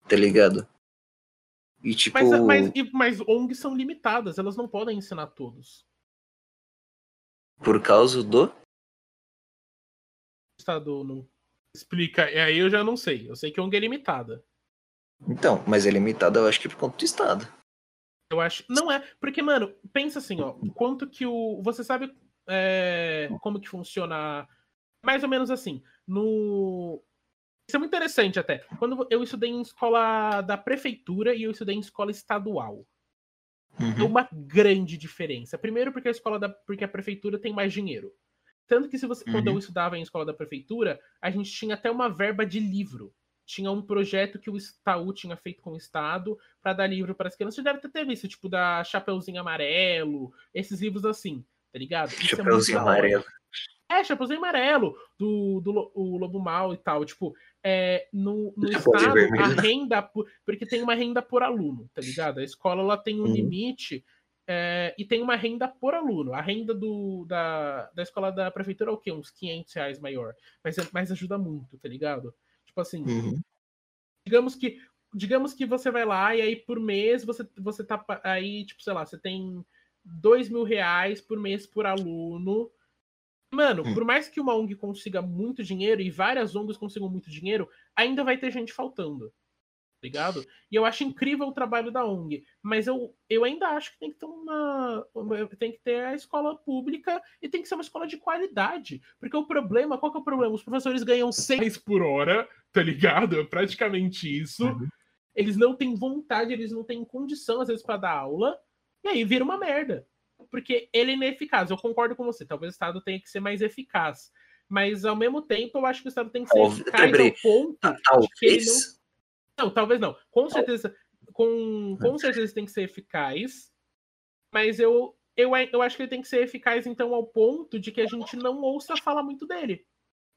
Tá ligado? E tipo. Mas, mas, mas ONGs são limitadas, elas não podem ensinar todos. Por causa do. O Estado não explica. E aí eu já não sei. Eu sei que ONG é limitada. Então, mas é limitada, eu acho que por conta do Estado. Eu acho. Não é. Porque, mano, pensa assim, ó. Quanto que o. Você sabe é, como que funciona. Mais ou menos assim. No. Isso é muito interessante até. Quando eu estudei em escola da prefeitura e eu estudei em escola estadual. Uhum. Uma grande diferença. Primeiro porque a escola da, porque a prefeitura tem mais dinheiro. Tanto que se você uhum. quando eu uhum. estudava em escola da prefeitura, a gente tinha até uma verba de livro. Tinha um projeto que o Itaú tinha feito com o Estado para dar livro para as crianças. Você deve ter visto, tipo, da Chapeuzinho Amarelo, esses livros assim, tá ligado? Isso é Chapeuzinho é Amarelo. É, Chapeuzinho Amarelo, do, do o Lobo Mal e tal. Tipo, é, no, no estado, a renda, porque tem uma renda por aluno, tá ligado? A escola ela tem um uhum. limite é, e tem uma renda por aluno. A renda do, da, da escola da prefeitura é o quê? Uns 500 reais maior. Mas, é, mas ajuda muito, tá ligado? Tipo assim, uhum. digamos que digamos que você vai lá e aí por mês você, você tá aí, tipo, sei lá, você tem dois mil reais por mês por aluno Mano, hum. por mais que uma ONG consiga muito dinheiro e várias ONGs consigam muito dinheiro, ainda vai ter gente faltando. Tá ligado? E eu acho incrível o trabalho da ONG, mas eu, eu ainda acho que tem que ter uma, tem que ter a escola pública e tem que ser uma escola de qualidade, porque o problema, qual que é o problema? Os professores ganham 6 por hora, tá ligado? É praticamente isso. Uhum. Eles não têm vontade, eles não têm condição às vezes para dar aula, e aí vira uma merda porque ele é ineficaz. Eu concordo com você. Talvez o Estado tenha que ser mais eficaz. Mas, ao mesmo tempo, eu acho que o Estado tem que ser eficaz ao ponto talvez. de que ele não... Não, talvez não. Com certeza, com, com certeza tem que ser eficaz. Mas eu, eu, eu acho que ele tem que ser eficaz, então, ao ponto de que a gente não ouça falar muito dele.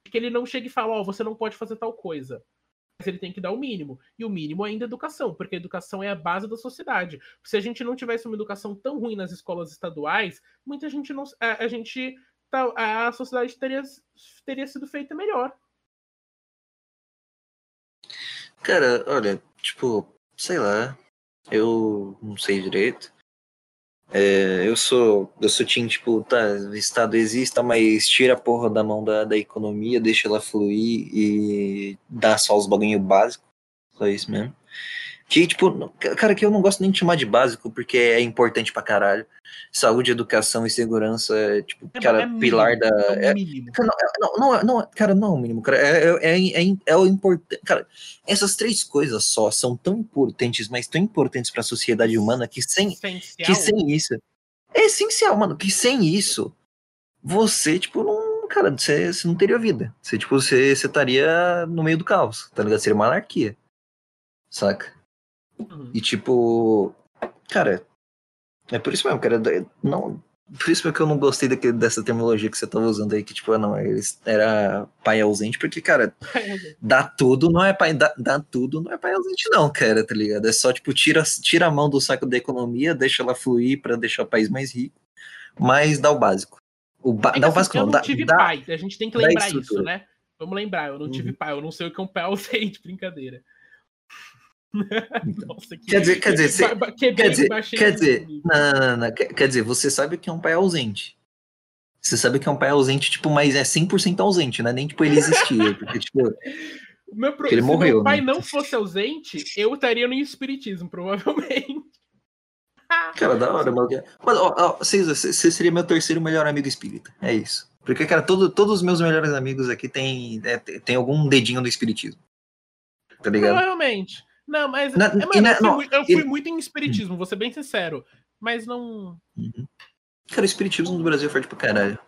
Que ele não chegue e fale, ó, oh, você não pode fazer tal coisa mas ele tem que dar o mínimo. E o mínimo ainda é educação, porque a educação é a base da sociedade. Se a gente não tivesse uma educação tão ruim nas escolas estaduais, muita gente não. A, a gente. A sociedade teria, teria sido feita melhor. Cara, olha, tipo, sei lá. Eu não sei direito. É, eu sou eu sou time, tipo, tá, o Estado exista, mas tira a porra da mão da, da economia, deixa ela fluir e dá só os bagulho básicos. Só isso mesmo. Que, tipo, cara, que eu não gosto nem de chamar de básico, porque é importante pra caralho. Saúde, educação e segurança, é, tipo, é, cara, é pilar da. É, é mínimo. Cara, não, não, não, cara, não é o mínimo, cara. É, é, é, é o importante. Cara, essas três coisas só são tão importantes, mas tão importantes pra sociedade humana que sem, que sem isso. É essencial, mano, que sem isso, você, tipo, não. Cara, você, você não teria vida. Você, tipo, você, você estaria no meio do caos, tá ligado? Seria uma anarquia. Saca? Uhum. E tipo, cara, é por isso mesmo, cara. Não, por isso que eu não gostei daquele, dessa terminologia que você tava usando aí, que tipo, ah, não, eles era pai ausente, porque, cara, dá tudo não é pai, dá, dá, tudo não é pai ausente, não, cara, tá ligado? É só, tipo, tira, tira a mão do saco da economia, deixa ela fluir para deixar o país mais rico, mas dá o básico. O ba é dá assim, o básico, eu não, não dá, tive dá, pai, a gente tem que lembrar isso, né? Vamos lembrar, eu não tive uhum. pai, eu não sei o que é um pai ausente, brincadeira. Nossa, que... Quer dizer, quer dizer, você... quer dizer, quer dizer, não, não, não, quer dizer, você sabe que é um pai ausente. Você sabe que é um pai ausente, tipo, mas é 100% ausente, né? Nem tipo ele existia, porque tipo, meu pro... ele Se morreu. Meu pai né? não fosse ausente, eu estaria no espiritismo, provavelmente. Cara, da hora, mano. Mas, ó, você, seria meu terceiro melhor amigo espírita. É isso. Porque, cara, todo, todos os meus melhores amigos aqui tem, é, tem algum dedinho no espiritismo. Tá ligado? Provavelmente. Não, mas. Na, é, mano, na, eu fui, não, eu fui muito em espiritismo, vou ser bem sincero. Mas não. Uhum. Cara, o espiritismo do Brasil é forte pra caralho.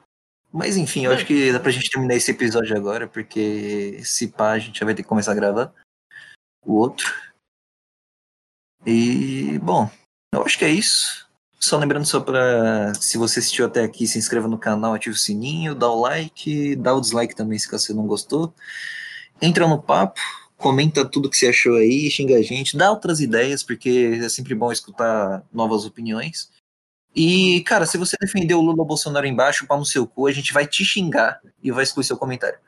Mas enfim, eu é. acho que dá pra gente terminar esse episódio agora, porque se pá, a gente já vai ter que começar a gravar o outro. E, bom, eu acho que é isso. Só lembrando só pra. Se você assistiu até aqui, se inscreva no canal, ative o sininho, dá o like, dá o dislike também se você não gostou. Entra no papo, comenta tudo que você achou aí, xinga a gente, dá outras ideias, porque é sempre bom escutar novas opiniões. E, cara, se você defender o Lula Bolsonaro embaixo, pau no seu cu, a gente vai te xingar e vai excluir seu comentário.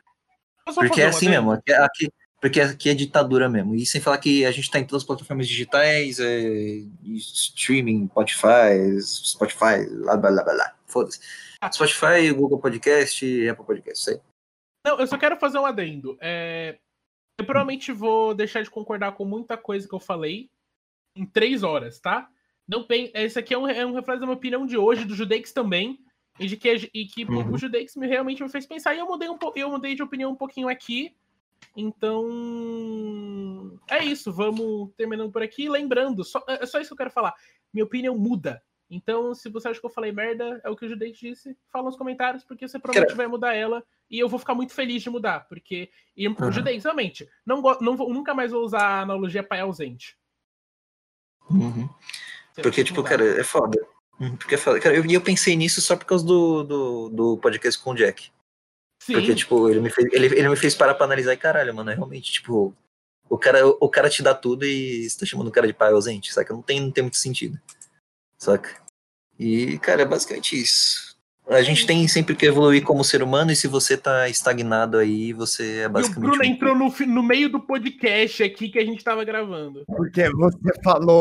Porque é assim mesmo, aqui, aqui, porque aqui é ditadura mesmo. E sem falar que a gente tá em todas as plataformas digitais, é, streaming, Spotify, Spotify, blá blá blá blá. Foda-se. Ah. Spotify, Google Podcast, Apple Podcast, isso aí. Não, eu só quero fazer um adendo. É, eu provavelmente vou deixar de concordar com muita coisa que eu falei em três horas, tá? Não tem. Esse aqui é um, é um reflexo da minha opinião de hoje, do Judeix também. E, de que, e que uhum. o Judeix me, realmente me fez pensar. E eu mudei, um, eu mudei de opinião um pouquinho aqui. Então. É isso. Vamos terminando por aqui. Lembrando, só, é só isso que eu quero falar. Minha opinião muda. Então, se você acha que eu falei merda, é o que o Judei disse, fala nos comentários, porque você provavelmente vai mudar ela. E eu vou ficar muito feliz de mudar, porque. E, uhum. Judei, realmente, não, não vou, nunca mais vou usar a analogia pai ausente. Uhum. Porque, tipo, mudar. cara, é foda. Uhum, porque é foda. Cara, eu, eu pensei nisso só por causa do, do, do podcast com o Jack. Sim. Porque, tipo, ele me, fez, ele, ele me fez parar pra analisar e caralho, mano, é realmente, tipo, o cara, o cara te dá tudo e você tá chamando o cara de pai ausente, sabe? Não tem, não tem muito sentido saca? E, cara, é basicamente isso. A gente tem sempre que evoluir como ser humano, e se você tá estagnado aí, você é basicamente. E o Bruno entrou no, no meio do podcast aqui que a gente tava gravando. Porque você falou